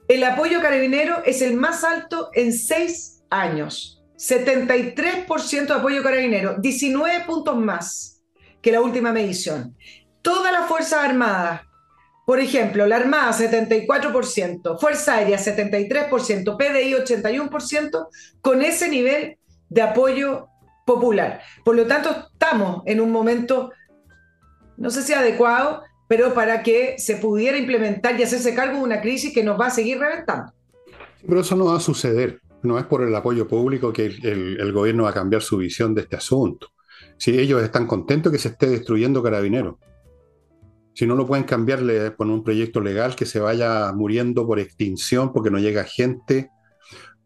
el apoyo carabinero es el más alto en seis años. 73% de apoyo carabinero, 19 puntos más que la última medición. Todas las Fuerzas Armadas, por ejemplo, la Armada 74%, Fuerza Aérea 73%, PDI 81%, con ese nivel de apoyo popular. Por lo tanto, estamos en un momento, no sé si adecuado, pero para que se pudiera implementar y hacerse cargo de una crisis que nos va a seguir reventando. Pero eso no va a suceder. No es por el apoyo público que el, gobierno va a cambiar su visión de este asunto. Si ellos están contentos que se esté destruyendo carabineros, si no lo pueden cambiarle con un proyecto legal que se vaya muriendo por extinción porque no llega gente,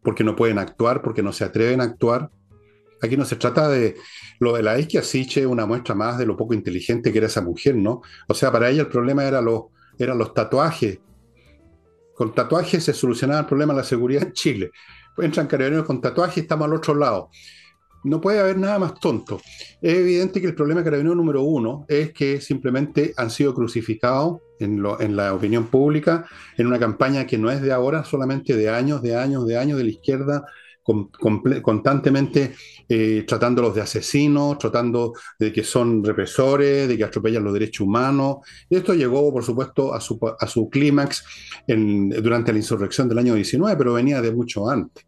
porque no pueden actuar, porque no se atreven a actuar, Aquí no se trata de lo de la Isquia Siche, una muestra más de lo poco inteligente que era esa mujer, ¿no? O sea, para ella el problema era los, eran los tatuajes. Con tatuajes se solucionaba el problema de la seguridad en Chile. Entran carabineros con tatuajes y estamos al otro lado. No puede haber nada más tonto. Es evidente que el problema carabinero número uno es que simplemente han sido crucificados en, la opinión pública en una campaña que no es de ahora, solamente de años, de años, de años de la izquierda constantemente eh, tratándolos de asesinos, tratando de que son represores, de que atropellan los derechos humanos. Esto llegó, por supuesto, a su, a su clímax durante la insurrección del año 19, pero venía de mucho antes.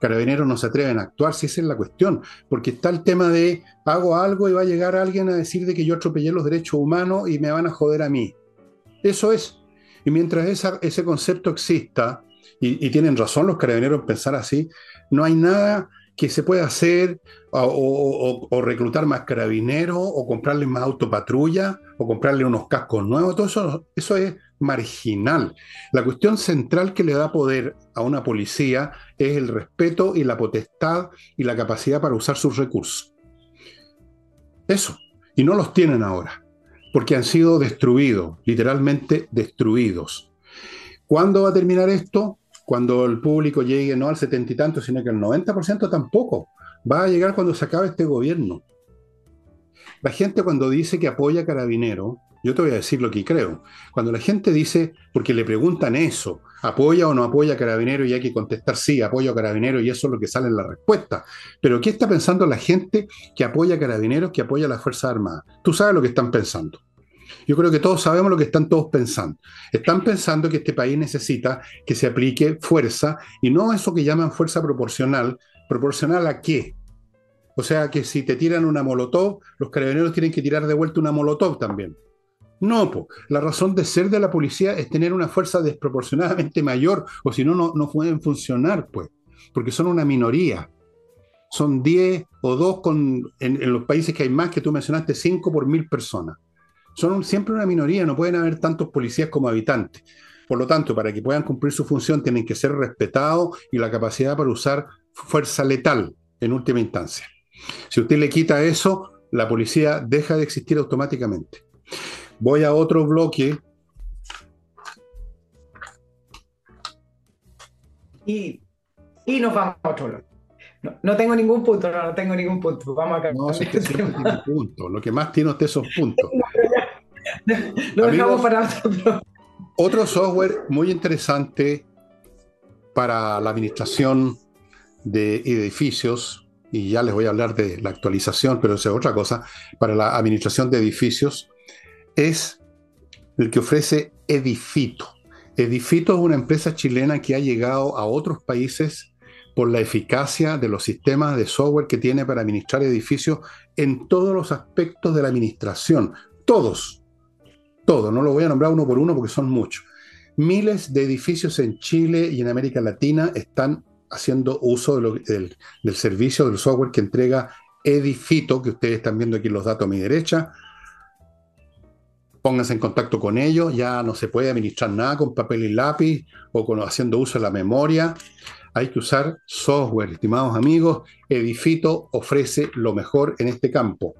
Carabineros no se atreven a actuar, si esa es la cuestión, porque está el tema de hago algo y va a llegar alguien a decir de que yo atropellé los derechos humanos y me van a joder a mí. Eso es. Y mientras ese concepto exista, y, tienen razón los carabineros en pensar así, no hay nada que se pueda hacer o, reclutar más carabineros o comprarle más autopatrulla o comprarle unos cascos nuevos, todo eso, eso es marginal. La cuestión central que le da poder a una policía es el respeto y la potestad y la capacidad para usar sus recursos. Eso. Y no los tienen ahora, porque han sido destruidos, literalmente destruidos. ¿Cuándo va a terminar esto? Cuando el público llegue no al setenta y tanto, sino que al 90% tampoco. Va a llegar cuando se acabe este gobierno. La gente cuando dice que apoya a Carabinero, Yo te voy a decir lo que creo. Cuando la gente dice, porque le preguntan eso, ¿apoya o no apoya a Carabinero? Y hay que contestar sí, apoyo a Carabinero y eso es lo que sale en la respuesta. Pero ¿qué está pensando la gente que apoya a Carabineros, que apoya a las Fuerzas Armadas? Tú sabes lo que están pensando. Yo creo que todos sabemos lo que están todos pensando. Están pensando que este país necesita que se aplique fuerza y no eso que llaman fuerza proporcional. ¿Proporcional a qué? O sea que si te tiran una molotov, los carabineros tienen que tirar de vuelta una molotov también. No, la razón de ser de la policía es tener una fuerza desproporcionadamente mayor, o si no, no pueden funcionar, pues, porque son una minoría. Son 10 o 2 con, en, los países que hay más, que tú mencionaste, 5 por mil personas. Son siempre una minoría, no pueden haber tantos policías como habitantes. Por lo tanto, para que puedan cumplir su función, tienen que ser respetados y la capacidad para usar fuerza letal en última instancia. Si usted le quita eso, la policía deja de existir automáticamente. Voy a otro bloque. Y, nos vamos a otro bloque. No, tengo ningún punto, no, tengo ningún punto. Vamos a No, si usted siempre tiene puntos. Lo que más tiene usted son puntos. Lo dejamos para otro Otro software muy interesante para la administración de edificios, y ya les voy a hablar de la actualización, pero eso es otra cosa, para la administración de edificios, es el que ofrece Edifito. Edifito es una empresa chilena que ha llegado a otros países por la eficacia de los sistemas de software que tiene para administrar edificios en todos los aspectos de la administración. Todos. Todos. No lo voy a nombrar uno por uno porque son muchos. Miles de edificios en Chile y en América Latina están haciendo uso del, del servicio del software que entrega Edifito, que ustedes están viendo aquí los datos a mi derecha, pónganse en contacto con ellos, ya no se puede administrar nada con papel y lápiz o con, haciendo uso de la memoria. Hay que usar software, estimados amigos. Edifito ofrece lo mejor en este campo.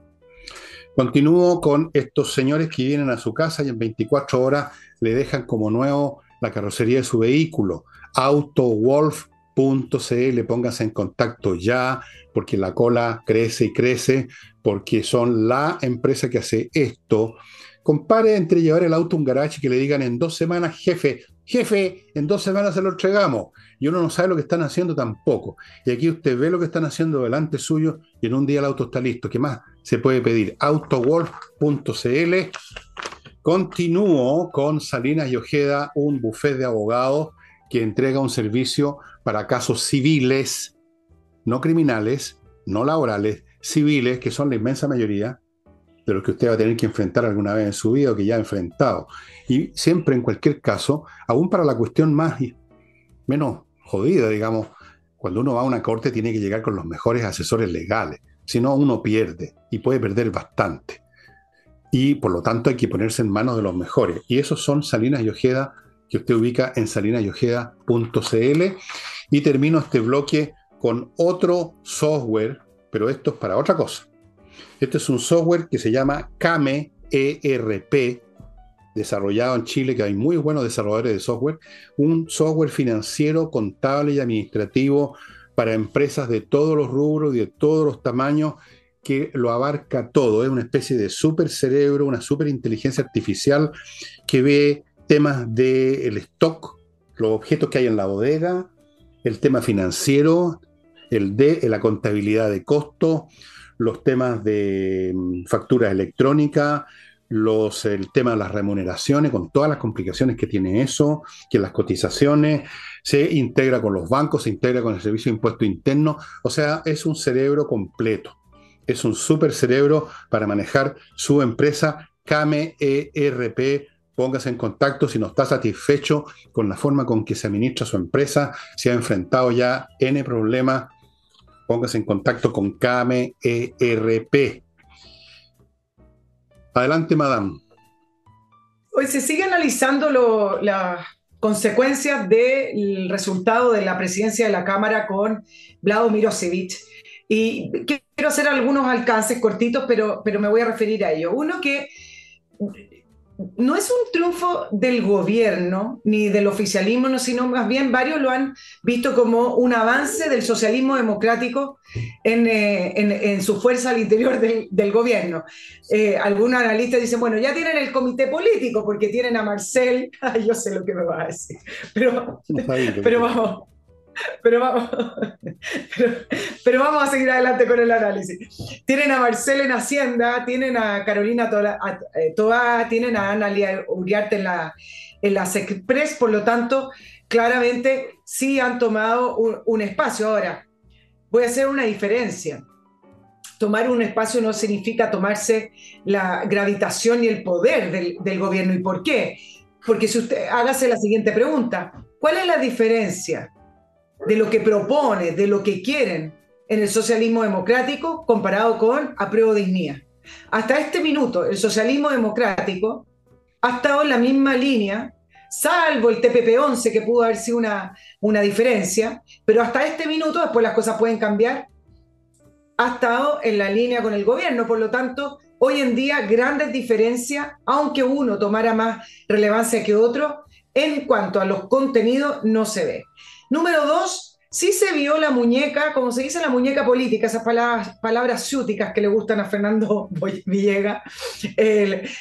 Continúo con estos señores que vienen a su casa y en 24 horas le dejan como nuevo la carrocería de su vehículo. AutoWolf.cl, pónganse en contacto ya, porque la cola crece y crece, porque son la empresa que hace esto Compare entre llevar el auto a un garage y que le digan en dos semanas, jefe, jefe, en dos semanas se lo entregamos. Y uno no sabe lo que están haciendo tampoco. Y aquí usted ve lo que están haciendo delante suyo y en un día el auto está listo. ¿Qué más se puede pedir? Autowolf.cl. Continúo con Salinas y Ojeda, un buffet de abogados que entrega un servicio para casos civiles, no criminales, no laborales, civiles, que son la inmensa mayoría, de los que usted va a tener que enfrentar alguna vez en su vida o que ya ha enfrentado. Y siempre, en cualquier caso, aún para la cuestión más menos jodida, digamos, cuando uno va a una corte tiene que llegar con los mejores asesores legales, si no uno pierde y puede perder bastante. Y por lo tanto hay que ponerse en manos de los mejores. Y esos son Salinas y Ojeda, que usted ubica en salinasyojeda.cl. Y termino este bloque con otro software, pero esto es para otra cosa este es un software que se llama Kame ERP, desarrollado en Chile, que hay muy buenos desarrolladores de software, un software financiero, contable y administrativo para empresas de todos los rubros y de todos los tamaños que lo abarca todo. Es una especie de super cerebro, una super inteligencia artificial que ve temas del stock, los objetos que hay en la bodega, el tema financiero, el de la contabilidad de costos, los temas de mm, facturas electrónicas, los, el tema de las remuneraciones, con todas las complicaciones que tiene eso, que las cotizaciones, se integra con los bancos, se integra con el servicio de impuesto interno, o sea, es un cerebro completo, es un super cerebro para manejar su empresa Kame ERP. Póngase en contacto si no está satisfecho con la forma con que se administra su empresa, si ha enfrentado ya N problemas póngase en contacto con KMERP. Adelante, madame. Hoy se sigue analizando las consecuencias del resultado de la presidencia de la Cámara con Vlado Mirosevic. Y quiero hacer algunos alcances cortitos, pero, pero me voy a referir a ello. Uno que no es un triunfo del gobierno ni del oficialismo, sino más bien varios lo han visto como un avance del socialismo democrático en, eh, su fuerza al interior del, gobierno. Eh, algunos analistas dicen, bueno, ya tienen el comité político porque tienen a Marcel, yo sé lo que me va a decir, pero, pero vamos, pero vamos, pero, vamos a seguir adelante con el análisis. Tienen a Marcel en Hacienda, tienen a Carolina Toa, eh, tienen a Ana Uriarte en la, en las Express, por lo tanto, claramente sí han tomado un, espacio. Ahora, voy a hacer una diferencia. Tomar un espacio no significa tomarse la gravitación y el poder del, del gobierno. ¿Y por qué? Porque si usted hágase la siguiente pregunta, ¿cuál es la diferencia de lo que propone, de lo que quieren en el socialismo democrático comparado con apruebo dignidad. Hasta este minuto, el socialismo democrático ha estado en la misma línea, salvo el TPP-11, que pudo haber sido una, una diferencia, pero hasta este minuto, después las cosas pueden cambiar, ha estado en la línea con el gobierno. Por lo tanto, hoy en día grandes diferencias, aunque uno tomara más relevancia que otro, en cuanto a los contenidos no se ve. Número dos, sí se vio la muñeca, como se dice la muñeca política, esas palabras, palabras que le gustan a Fernando Villega,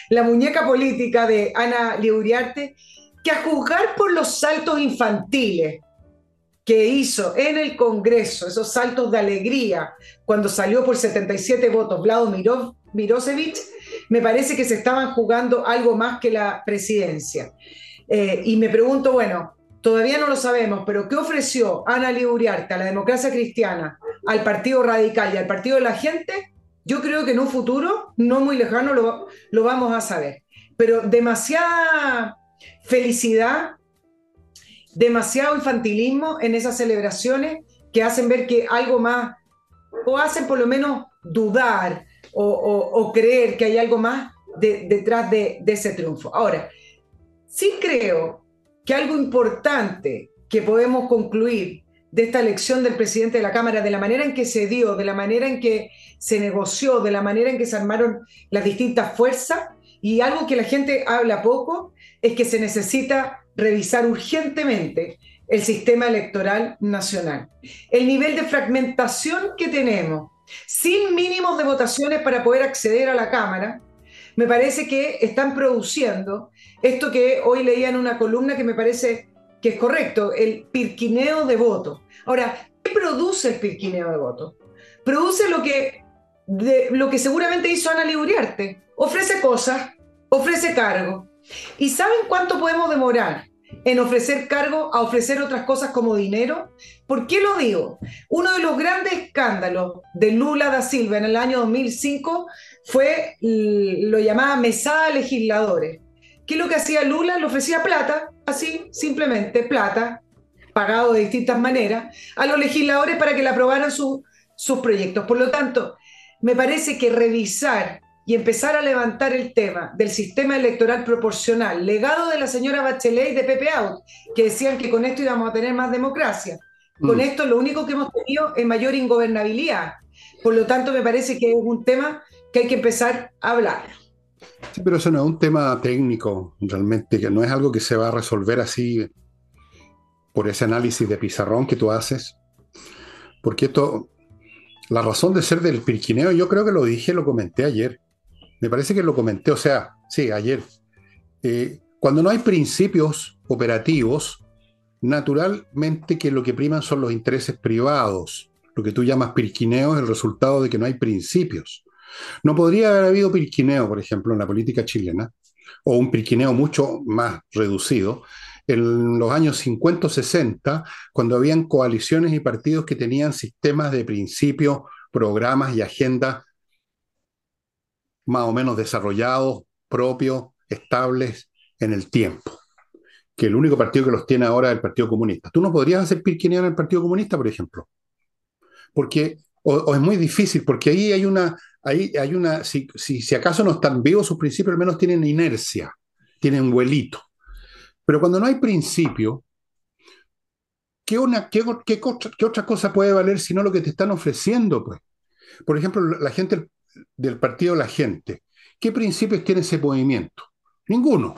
la muñeca política de Ana Liuriarte, que a juzgar por los saltos infantiles que hizo en el Congreso, esos saltos de alegría, cuando salió por 77 votos Vlado Mirosevic, me parece que se estaban jugando algo más que la presidencia. Eh, y me pregunto, bueno, Todavía no lo sabemos, pero ¿qué ofreció Ana Uriarte a la democracia cristiana, al Partido Radical y al Partido de la Gente? Yo creo que en un futuro, no muy lejano, lo, vamos a saber. Pero demasiada felicidad, demasiado infantilismo en esas celebraciones que hacen ver que algo más, o hacen por lo menos dudar o, creer que hay algo más detrás de, de ese triunfo. Ahora, sí creo que algo importante que podemos concluir de esta elección del presidente de la Cámara, de la manera en que se dio, de la manera en que se negoció, de la manera en que se armaron las distintas fuerzas, y algo que la gente habla poco, es que se necesita revisar urgentemente el sistema electoral nacional. El nivel de fragmentación que tenemos, sin mínimos de votaciones para poder acceder a la Cámara, me parece que están produciendo esto que hoy leía en una columna que me parece que es correcto, el pirquineo de voto. Ahora, ¿qué produce el pirquineo de voto? Produce lo que, lo que seguramente hizo Ana Liguriarte. Ofrece cosas, ofrece cargo. ¿Y saben cuánto podemos demorar en ofrecer cargo a ofrecer otras cosas como dinero? ¿Por qué lo digo? Uno de los grandes escándalos de Lula da Silva en el año 2005 fue lo llamaba mesada legisladores. ¿Qué es lo que hacía Lula? Le ofrecía plata, así, simplemente plata, pagado de distintas maneras, a los legisladores para que le aprobaran sus proyectos. Por lo tanto, me parece que revisar y empezar a levantar el tema del sistema electoral proporcional, legado de la señora Bachelet y de Pepe Out, que decían que con esto íbamos a tener más democracia. Con mm. esto lo único que hemos tenido es mayor ingobernabilidad. Por lo tanto, me parece que es un tema que hay que empezar a hablar. Sí, pero eso no es un tema técnico, realmente, que no es algo que se va a resolver así por ese análisis de pizarrón que tú haces. Porque esto, la razón de ser del pirquineo, yo creo que lo dije, lo comenté ayer. Me parece que lo comenté, o sea, sí, ayer. Eh, cuando no hay principios operativos, naturalmente que lo que priman son los intereses privados. Lo que tú llamas pirquineo es el resultado de que no hay principios. No podría haber habido pirquineo, por ejemplo, en la política chilena, o un pirquineo mucho más reducido, en los años 50 o 60, cuando habían coaliciones y partidos que tenían sistemas de principios, programas y agendas más o menos desarrollados, propios, estables en el tiempo. Que el único partido que los tiene ahora es el Partido Comunista. Tú no podrías hacer pirquineo en el Partido Comunista, por ejemplo. Porque, o es muy difícil, porque ahí hay una, ahí hay una, si, si, acaso no están vivos sus principios, al menos tienen inercia, tienen vuelito. Pero cuando no hay principio, ¿qué, una, qué, qué, otra cosa puede valer sino lo que te están ofreciendo? Pues? Por ejemplo, la gente del partido La Gente, ¿qué principios tiene ese movimiento? Ninguno.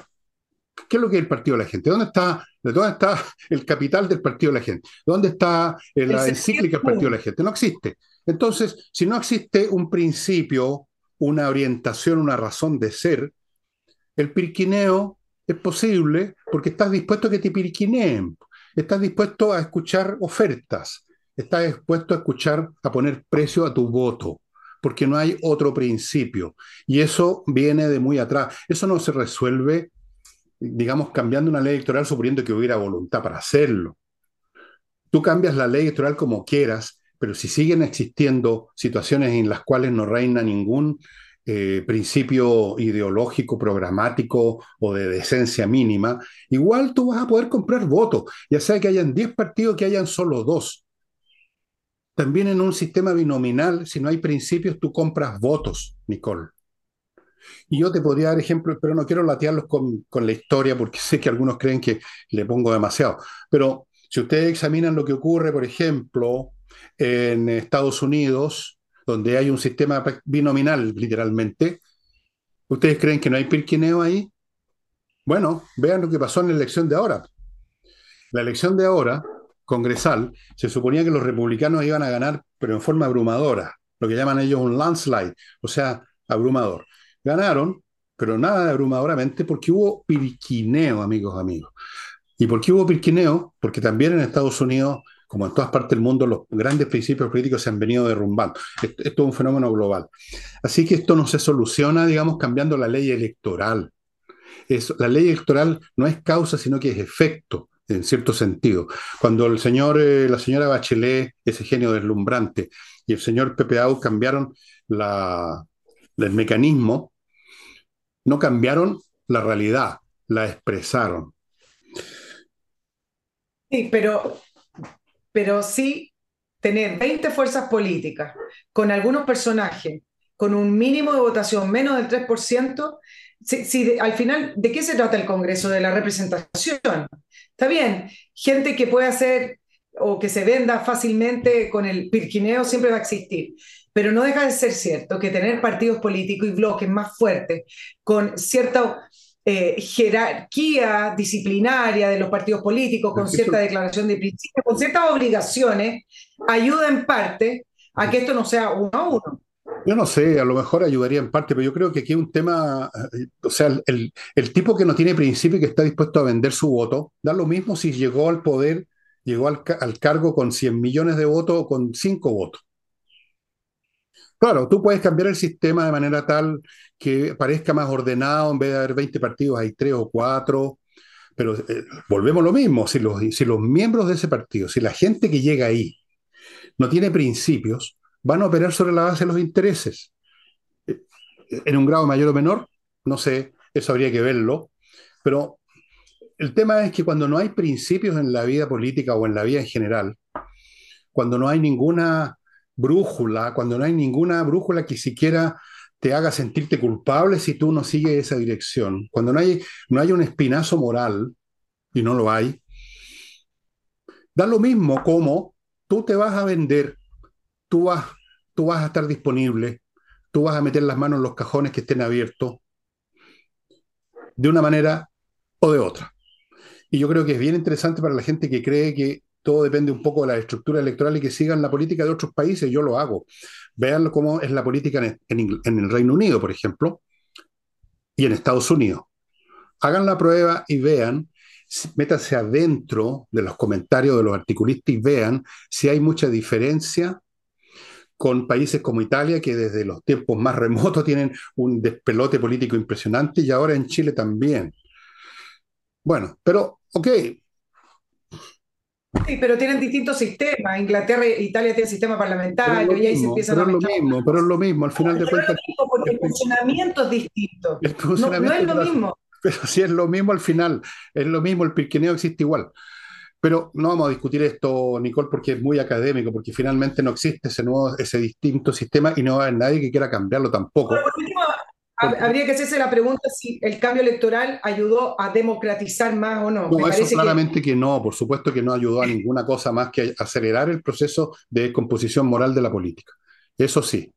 ¿Qué es lo que es el partido de la gente? ¿Dónde está, dónde está el capital del partido de la gente? ¿Dónde está la encíclica del partido de la gente? No existe. Entonces, si no existe un principio, una orientación, una razón de ser, el pirquineo es posible porque estás dispuesto a que te pirquineen, estás dispuesto a escuchar ofertas, estás dispuesto a escuchar, a poner precio a tu voto, porque no hay otro principio. Y eso viene de muy atrás. Eso no se resuelve, digamos, cambiando una ley electoral suponiendo que hubiera voluntad para hacerlo. Tú cambias la ley electoral como quieras, pero si siguen existiendo situaciones en las cuales no reina ningún eh, principio ideológico, programático o de decencia mínima, igual tú vas a poder comprar votos, ya sea que hayan 10 partidos, que hayan solo dos. También en un sistema binominal, si no hay principios, tú compras votos, Nicole. Y yo te podría dar ejemplos, pero no quiero latearlos con, con la historia porque sé que algunos creen que le pongo demasiado. Pero si ustedes examinan lo que ocurre, por ejemplo, en Estados Unidos, donde hay un sistema binominal, literalmente, ¿ustedes creen que no hay pirquineo ahí? Bueno, vean lo que pasó en la elección de ahora. La elección de ahora, congresal, se suponía que los republicanos iban a ganar, pero en forma abrumadora, lo que llaman ellos un landslide, o sea, abrumador. Ganaron, pero nada de abrumadoramente, porque hubo pirquineo, amigos, amigos. ¿Y por qué hubo pirquineo? Porque también en Estados Unidos como en todas partes del mundo, los grandes principios políticos se han venido derrumbando. Esto, es un fenómeno global. Así que esto no se soluciona, digamos, cambiando la ley electoral. la ley electoral no es causa, sino que es efecto, en cierto sentido. Cuando el señor, eh, la señora Bachelet, ese genio deslumbrante, y el señor Pepe Au cambiaron el mecanismo, no cambiaron la realidad, la expresaron. Sí, pero pero sí tener 20 fuerzas políticas con algunos personajes, con un mínimo de votación menos del 3%, si, al final, ¿de qué se trata el Congreso? De la representación. Está bien, gente que puede hacer o que se venda fácilmente con el pirquineo siempre va a existir, pero no deja de ser cierto que tener partidos políticos y bloques más fuertes, con cierta eh, jerarquía disciplinaria de los partidos políticos, con cierta declaración de principios, con ciertas obligaciones, ayuda en parte a que esto no sea uno a uno. Yo no sé, a lo mejor ayudaría en parte, pero yo creo que aquí hay un tema, eh, o sea, el, el tipo que no tiene principio y que está dispuesto a vender su voto, da lo mismo si llegó al poder, llegó al, al cargo con 100 millones de votos o con 5 votos. Claro, tú puedes cambiar el sistema de manera tal que parezca más ordenado, en vez de haber 20 partidos hay 3 o 4, pero eh, volvemos a lo mismo, si los, si los miembros de ese partido, si la gente que llega ahí no tiene principios, van a operar sobre la base de los intereses. Eh, en un grado mayor o menor, no sé, eso habría que verlo, pero el tema es que cuando no hay principios en la vida política o en la vida en general, cuando no hay ninguna brújula, cuando no hay ninguna brújula que siquiera te haga sentirte culpable si tú no sigues esa dirección, cuando no hay, no hay un espinazo moral, y no lo hay, da lo mismo como tú te vas a vender, tú vas, tú vas a estar disponible, tú vas a meter las manos en los cajones que estén abiertos, de una manera o de otra. Y yo creo que es bien interesante para la gente que cree que todo depende un poco de la estructura electoral y que sigan la política de otros países, yo lo hago. Vean cómo es la política en, el Reino Unido, por ejemplo, y en Estados Unidos. Hagan la prueba y vean, métanse adentro de los comentarios de los articulistas y vean si hay mucha diferencia con países como Italia, que desde los tiempos más remotos tienen un despelote político impresionante, y ahora en Chile también. Bueno, pero, ok, Sí, pero tienen distintos sistemas. Inglaterra e Italia tienen sistema parlamentario y ahí se empiezan pero a. Pero es lo mismo, pero es lo mismo, al final de cuentas. porque el funcionamiento es distinto. no, es lo mismo. Pero si es lo mismo al final, es lo mismo, el pirqueneo existe igual. Pero no vamos a discutir esto, Nicole, porque es muy académico, porque finalmente no existe ese nuevo, ese distinto sistema y no va a haber nadie que quiera cambiarlo tampoco. Habría que hacerse la pregunta si el cambio electoral ayudó a democratizar más o no. No, eso claramente que... no, por supuesto que no ayudó a ninguna cosa más que acelerar el proceso de composición moral de la política. Eso sí.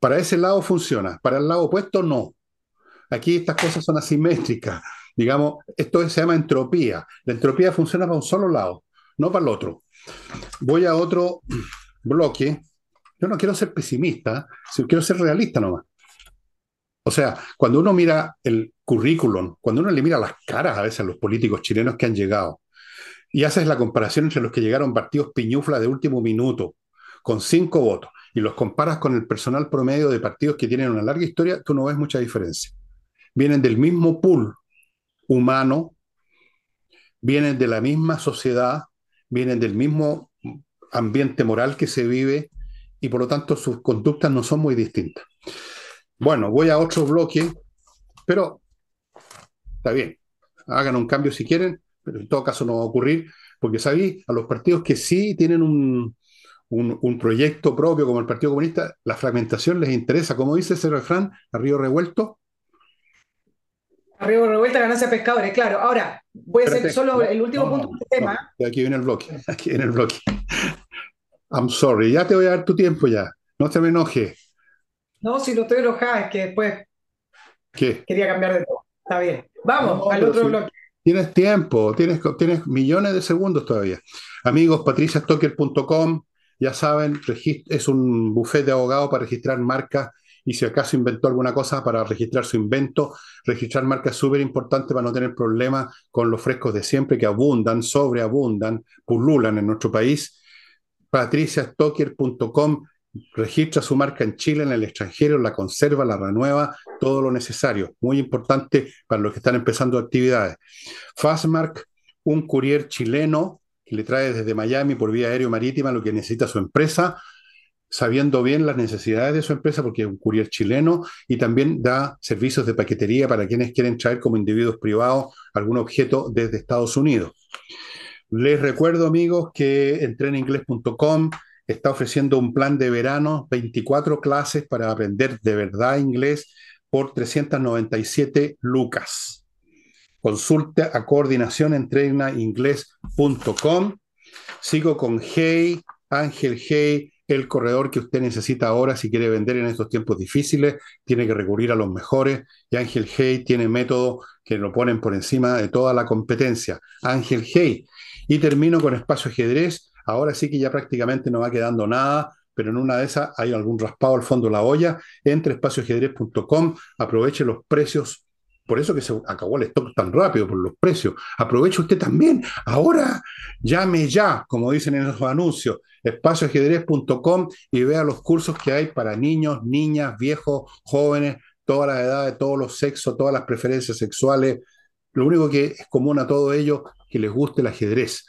Para ese lado funciona, para el lado opuesto no. aquí estas cosas son asimétricas. Digamos, esto se llama entropía. La entropía funciona para un solo lado, no para el otro. Voy a otro bloque. Yo no quiero ser pesimista, quiero ser realista nomás. O sea, cuando uno mira el currículum, cuando uno le mira las caras a veces a los políticos chilenos que han llegado, y haces la comparación entre los que llegaron partidos piñufla de último minuto, con cinco votos, y los comparas con el personal promedio de partidos que tienen una larga historia, tú no ves mucha diferencia. Vienen del mismo pool humano, vienen de la misma sociedad, vienen del mismo ambiente moral que se vive y por lo tanto sus conductas no son muy distintas. Bueno, voy a otro bloque, pero está bien, hagan un cambio si quieren, pero en todo caso no va a ocurrir, porque sabéis, a los partidos que sí tienen un, un, proyecto propio como el Partido Comunista, la fragmentación les interesa. Como dice ese refrán, a río revuelto. A río revuelto, ganancia pescadores, claro. Ahora, voy a hacer solo el último punto del tema. aquí viene el bloque, aquí viene el bloque. I'm sorry, ya te voy a dar tu tiempo ya. No te me enoje. No, si no estoy enojada, es que después ¿Qué? quería cambiar de todo. Está bien. Vamos al otro bloque. Tienes tiempo, tienes, tienes millones de segundos todavía. Amigos, patriciastocker.com, ya saben, es un buffet de abogados para registrar marcas y si acaso inventó alguna cosa para registrar su invento, registrar marcas es súper importante para no tener problemas con los frescos de siempre que abundan, sobreabundan, pululan en nuestro país. patriciastocker.com registra su marca en Chile, en el extranjero, la conserva, la renueva, todo lo necesario. Muy importante para los que están empezando actividades. Fastmark, un courier chileno que le trae desde Miami por vía aérea marítima lo que necesita su empresa, sabiendo bien las necesidades de su empresa, porque es un courier chileno, y también da servicios de paquetería para quienes quieren traer como individuos privados algún objeto desde Estados Unidos. Les recuerdo, amigos, que entreninglés.com está ofreciendo un plan de verano, 24 clases para aprender de verdad inglés por 397 lucas. Consulte a coordinación inglés.com. Sigo con Hey, Ángel Hey, el corredor que usted necesita ahora si quiere vender en estos tiempos difíciles, tiene que recurrir a los mejores y Ángel Hey tiene método que lo ponen por encima de toda la competencia. Ángel Hey. Y termino con espacio ajedrez. Ahora sí que ya prácticamente no va quedando nada, pero en una de esas hay algún raspado al fondo de la olla. Entre espacioajedrez.com, aproveche los precios por eso que se acabó el stock tan rápido, por los precios. Aproveche usted también. Ahora, llame ya, como dicen en los anuncios, espacioajedrez.com y vea los cursos que hay para niños, niñas, viejos, jóvenes, todas las edades, todos los sexos, todas las preferencias sexuales. Lo único que es común a todo ello, que les guste el ajedrez.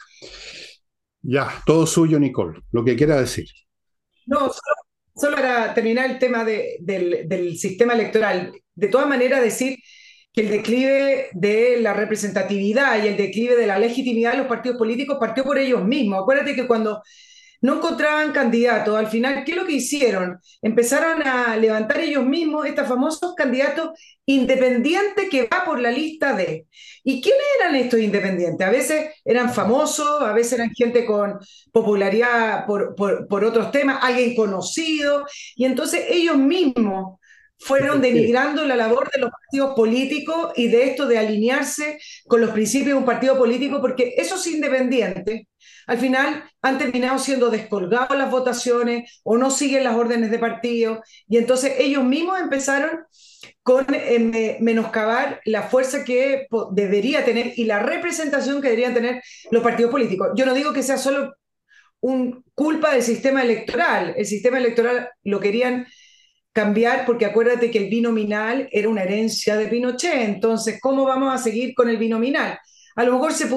Ya, todo suyo, Nicole, lo que quiera decir. No, solo, para terminar el tema del, del sistema electoral. De todas maneras, decir que el declive de la representatividad y el declive de la legitimidad de los partidos políticos partió por ellos mismos. Acuérdate que cuando no encontraban candidatos, al final, ¿qué es lo que hicieron? Empezaron a levantar ellos mismos estos famosos candidatos independientes que va por la lista de. ¿Y quiénes eran estos independientes? A veces eran famosos, a veces eran gente con popularidad por, por, por otros temas, alguien conocido, y entonces ellos mismos fueron denigrando la labor de los partidos políticos y de esto de alinearse con los principios de un partido político, porque esos independientes al final han terminado siendo descolgados las votaciones o no siguen las órdenes de partido, y entonces ellos mismos empezaron con eh, menoscabar la fuerza que debería tener y la representación que deberían tener los partidos políticos. Yo no digo que sea solo un culpa del sistema electoral, el sistema electoral lo querían cambiar, porque acuérdate que el binominal era una herencia de Pinochet, entonces, ¿cómo vamos a seguir con el binominal? A lo mejor se,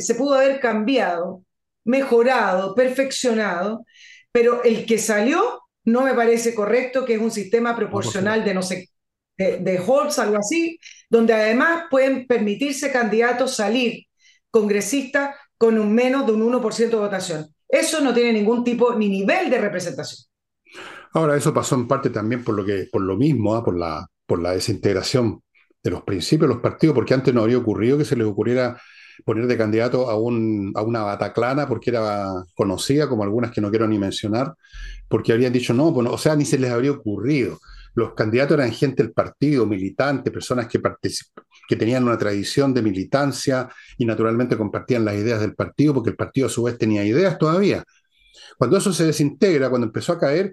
se, pudo haber cambiado, mejorado, perfeccionado, pero el que salió no me parece correcto, que es un sistema proporcional de no sé, de, de Holtz, algo así, donde además pueden permitirse candidatos salir congresistas con un menos de un 1% de votación. Eso no tiene ningún tipo ni nivel de representación. Ahora, eso pasó en parte también por lo, que, por lo mismo, ¿ah? por, la, por la desintegración de los principios de los partidos, porque antes no habría ocurrido que se les ocurriera poner de candidato a, un, a una bataclana porque era conocida, como algunas que no quiero ni mencionar, porque habrían dicho no, bueno, o sea, ni se les habría ocurrido. los candidatos eran gente del partido, militantes, personas que, que tenían una tradición de militancia y naturalmente compartían las ideas del partido, porque el partido a su vez tenía ideas todavía. Cuando eso se desintegra, cuando empezó a caer,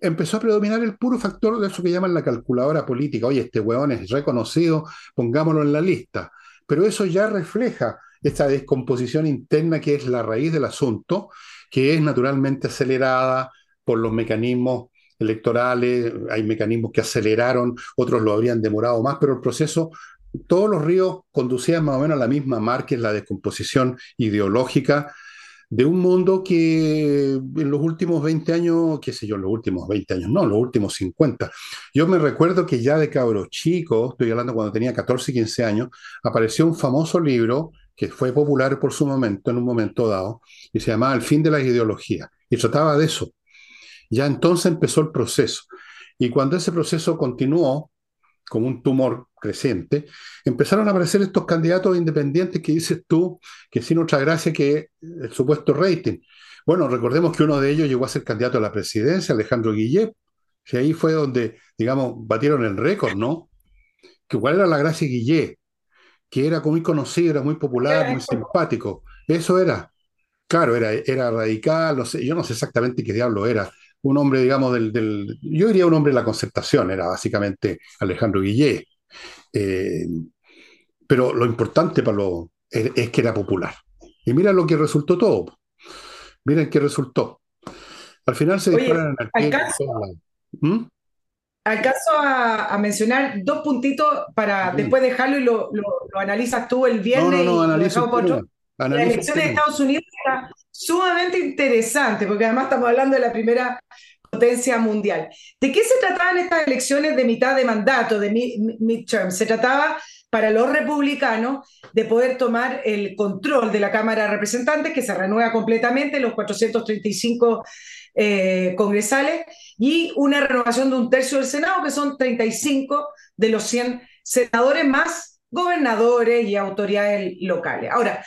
empezó a predominar el puro factor de eso que llaman la calculadora política. Oye, este hueón es reconocido, pongámoslo en la lista. Pero eso ya refleja esta descomposición interna que es la raíz del asunto, que es naturalmente acelerada por los mecanismos electorales, hay mecanismos que aceleraron, otros lo habrían demorado más, pero el proceso, todos los ríos conducían más o menos a la misma mar, que es la descomposición ideológica de un mundo que en los últimos 20 años, qué sé yo, en los últimos 20 años, no, en los últimos 50. Yo me recuerdo que ya de cabro chico, estoy hablando cuando tenía 14, 15 años, apareció un famoso libro que fue popular por su momento, en un momento dado, y se llamaba El fin de las ideologías, y trataba de eso. Ya entonces empezó el proceso. Y cuando ese proceso continuó, como un tumor creciente, empezaron a aparecer estos candidatos independientes que dices tú, que sin otra gracia que el supuesto rating. Bueno, recordemos que uno de ellos llegó a ser candidato a la presidencia, Alejandro Guillet, y ahí fue donde, digamos, batieron el récord, ¿no? Que igual era la gracia Guillet, que era muy conocido, era muy popular, muy simpático. Eso era. Claro, era, era radical, no sé, yo no sé exactamente qué diablo era, un hombre, digamos, del, yo diría un hombre de la concertación, era básicamente Alejandro Guillé. Eh, pero lo importante para lo, es, que era popular. Y mira lo que resultó todo. Miren qué resultó. Al final se disparan en ¿Mm? ¿Alcanzo a, mencionar dos puntitos para después dejarlo y lo, analizas tú el viernes no, no, no, y La elección de Estados Unidos está sumamente interesante, porque además estamos hablando de la primera potencia mundial. ¿De qué se trataban estas elecciones de mitad de mandato, de midterm? Se trataba para los republicanos de poder tomar el control de la Cámara de Representantes, que se renueva completamente, los 435 eh, congresales, y una renovación de un tercio del Senado, que son 35 de los 100 senadores más gobernadores y autoridades locales. Ahora,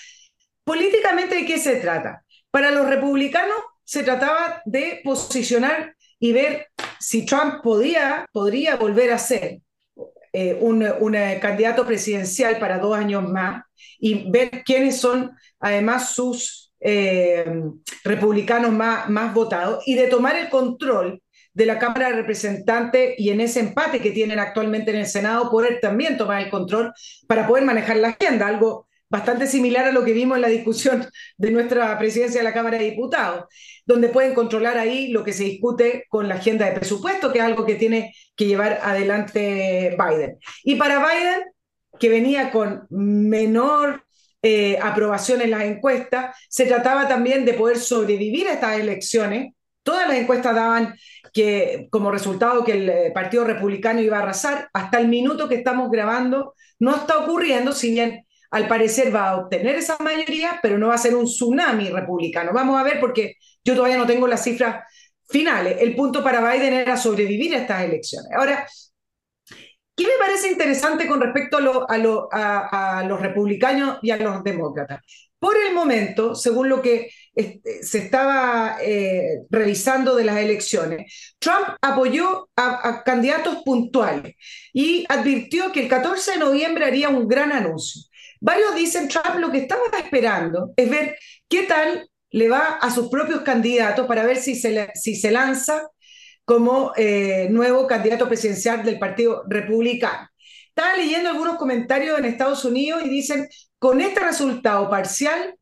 políticamente, ¿de qué se trata? Para los republicanos se trataba de posicionar y ver si Trump podía, podría volver a ser eh, un, candidato presidencial para dos años más y ver quiénes son además sus eh, republicanos más, más votados y de tomar el control de la Cámara de Representantes y en ese empate que tienen actualmente en el Senado, poder también tomar el control para poder manejar la agenda, algo bastante similar a lo que vimos en la discusión de nuestra presidencia de la Cámara de Diputados, donde pueden controlar ahí lo que se discute con la agenda de presupuesto, que es algo que tiene que llevar adelante Biden. Y para Biden, que venía con menor eh, aprobación en las encuestas, se trataba también de poder sobrevivir a estas elecciones. Todas las encuestas daban que como resultado que el eh, Partido Republicano iba a arrasar. Hasta el minuto que estamos grabando no está ocurriendo, si bien al parecer va a obtener esa mayoría, pero no va a ser un tsunami republicano. Vamos a ver porque yo todavía no tengo las cifras finales. El punto para Biden era sobrevivir a estas elecciones. Ahora, ¿qué me parece interesante con respecto a, los republicanos y a los demócratas? Por el momento, según lo que este, se estaba eh, revisando de las elecciones, Trump apoyó a candidatos puntuales y advirtió que el 14 de noviembre haría un gran anuncio. Varios dicen, Trump lo que estaba esperando es ver qué tal le va a sus propios candidatos para ver si se, si se lanza como eh, nuevo candidato presidencial del Partido Republicano. Estaba leyendo algunos comentarios en Estados Unidos y dicen, con este resultado parcial,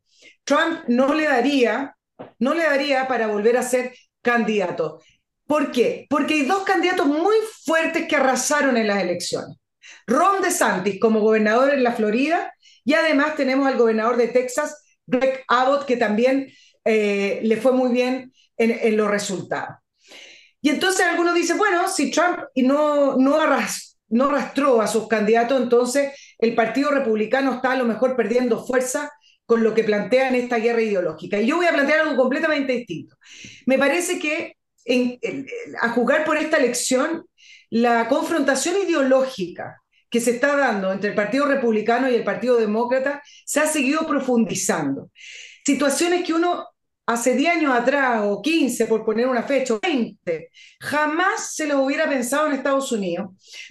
Trump no le daría, no le daría para volver a ser candidato. ¿Por qué? Porque hay dos candidatos muy fuertes que arrasaron en las elecciones. Ron DeSantis como gobernador en la Florida y además tenemos al gobernador de Texas, Greg Abbott, que también eh, le fue muy bien en, los resultados. Y entonces algunos dicen, bueno, si Trump no, no, no arrastró a sus candidatos, entonces el Partido Republicano está a lo mejor perdiendo fuerza con lo que plantea en esta guerra ideológica. Y yo voy a plantear algo completamente distinto. Me parece que a jugar por esta elección, la confrontación ideológica que se está dando entre el Partido Republicano y el Partido Demócrata se ha seguido profundizando. Situaciones que uno hace 10 años atrás, o 15, por poner una fecha, o 20, jamás se lo hubiera pensado en Estados Unidos,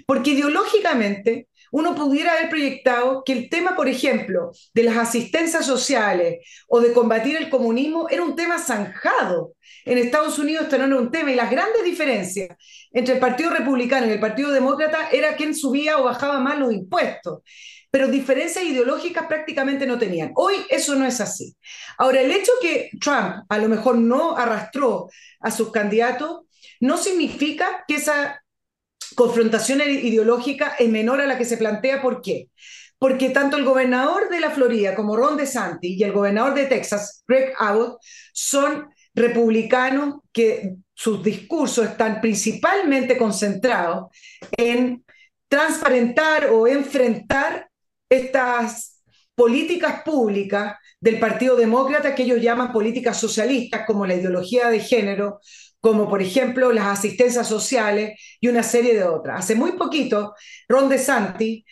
porque ideológicamente uno pudiera haber proyectado que el tema, por ejemplo, de las asistencias sociales o de combatir el comunismo era un tema zanjado. En Estados Unidos esto no era un tema y las grandes diferencias entre el Partido Republicano y el Partido Demócrata era quién subía o bajaba más los impuestos pero diferencias ideológicas prácticamente no tenían. Hoy eso no es así. Ahora, el hecho que Trump a lo mejor no arrastró a sus candidatos no significa que esa confrontación ideológica es menor a la que se plantea. ¿Por qué? Porque tanto el gobernador de la Florida como Ron DeSantis y el gobernador de Texas, Greg Abbott, son republicanos que sus discursos están principalmente concentrados en transparentar o enfrentar estas políticas públicas del Partido Demócrata que ellos llaman políticas socialistas, como la ideología de género, como por ejemplo las asistencias sociales y una serie de otras. Hace muy poquito, Ron DeSantis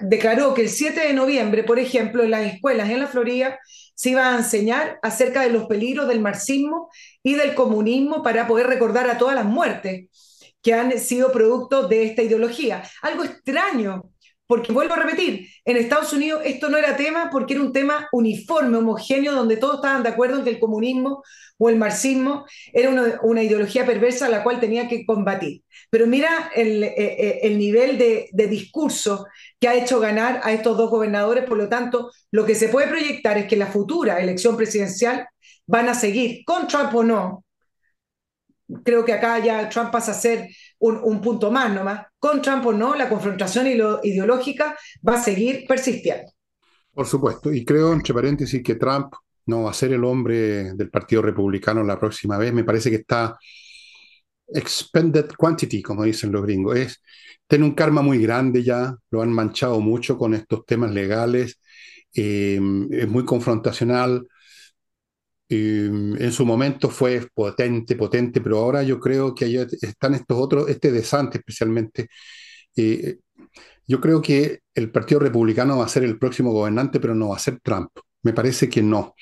declaró que el 7 de noviembre, por ejemplo, en las escuelas en la Florida se iba a enseñar acerca de los peligros del marxismo y del comunismo para poder recordar a todas las muertes que han sido producto de esta ideología. Algo extraño porque vuelvo a repetir, en Estados Unidos esto no era tema porque era un tema uniforme, homogéneo, donde todos estaban de acuerdo en que el comunismo o el marxismo era una, ideología perversa a la cual tenía que combatir. Pero mira el, eh, eh, el nivel de, de, discurso que ha hecho ganar a estos dos gobernadores, por lo tanto, lo que se puede proyectar es que la futura elección presidencial van a seguir, con Trump o no, creo que acá ya Trump pasa a ser un, punto más nomás. Con Trump o no, la confrontación ideológica va a seguir persistiendo. Por supuesto, y creo, entre paréntesis, que Trump no va a ser el hombre del Partido Republicano la próxima vez. Me parece que está expended quantity, como dicen los gringos. Es, tiene un karma muy grande ya, lo han manchado mucho con estos temas legales, eh, es muy confrontacional, en su momento fue potente, potente, pero ahora yo creo que ahí están estos otros, este desante especialmente. Eh, yo creo que el Partido Republicano va a ser el próximo gobernante, pero no va a ser Trump. Me parece que no.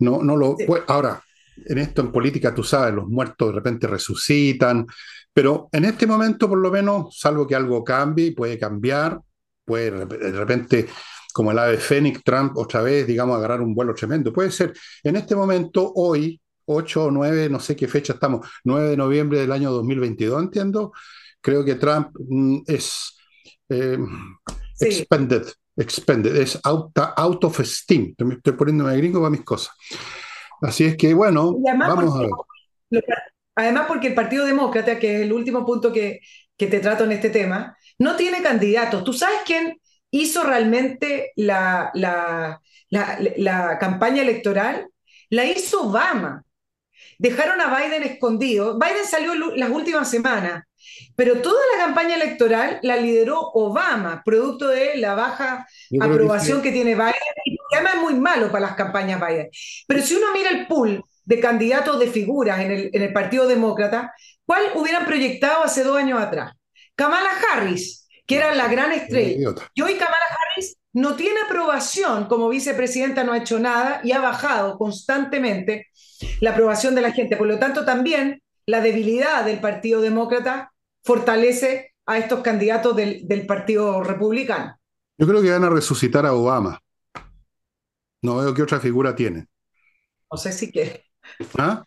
No, no lo. ahora, en esto en política, tú sabes, los muertos de repente resucitan, pero en este momento, por lo menos, salvo que algo cambie, puede cambiar, puede de repente como el ave Fénix, Trump otra vez, digamos, agarrar un vuelo tremendo. Puede ser, en este momento, hoy, 8 o 9, no sé qué fecha estamos, 9 de noviembre del año 2022, entiendo, creo que Trump mm, es eh, expended, expended, es out, out of steam. Estoy poniéndome gringo para mis cosas. Así es que, bueno, vamos a ver. Además, porque el Partido Demócrata, que es el último punto que, que te trato en este tema, no tiene candidatos. ¿Tú sabes quién hizo realmente la, la, la, campaña electoral, la hizo Obama. Dejaron a Biden escondido. Biden salió las últimas semanas, pero toda la campaña electoral la lideró Obama, producto de la baja aprobación que, tiene Biden, y además es muy malo para las campañas Biden. Pero si uno mira el pool de candidatos de figuras en el, en el Partido Demócrata, ¿cuál hubieran proyectado hace dos años atrás? Kamala Harris, que era la gran estrella. Y hoy Kamala Harris no tiene aprobación como vicepresidenta, no ha hecho nada y ha bajado constantemente la aprobación de la gente. Por lo tanto, también la debilidad del Partido Demócrata fortalece a estos candidatos del, del Partido Republicano. Yo creo que van a resucitar a Obama. No veo qué otra figura tiene. No sé si quiere. ¿Ah?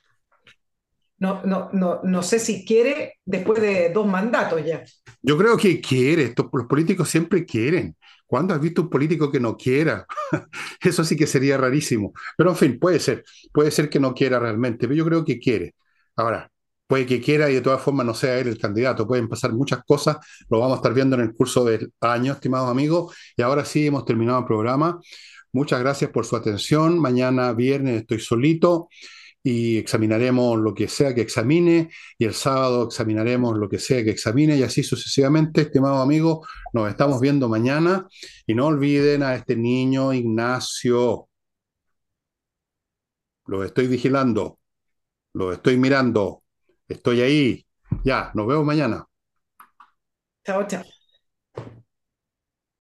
No, no, no, no sé si quiere después de dos mandatos ya. Yo creo que quiere, los políticos siempre quieren. ¿Cuándo has visto un político que no quiera? Eso sí que sería rarísimo. Pero en fin, puede ser, puede ser que no quiera realmente, pero yo creo que quiere. Ahora, puede que quiera y de todas formas no sea él el candidato. Pueden pasar muchas cosas, lo vamos a estar viendo en el curso del año, estimados amigos. Y ahora sí, hemos terminado el programa. Muchas gracias por su atención. Mañana viernes estoy solito y examinaremos lo que sea que examine y el sábado examinaremos lo que sea que examine y así sucesivamente, estimado amigo, nos estamos viendo mañana y no olviden a este niño Ignacio. Lo estoy vigilando, lo estoy mirando, estoy ahí. Ya, nos vemos mañana. Chao, chao.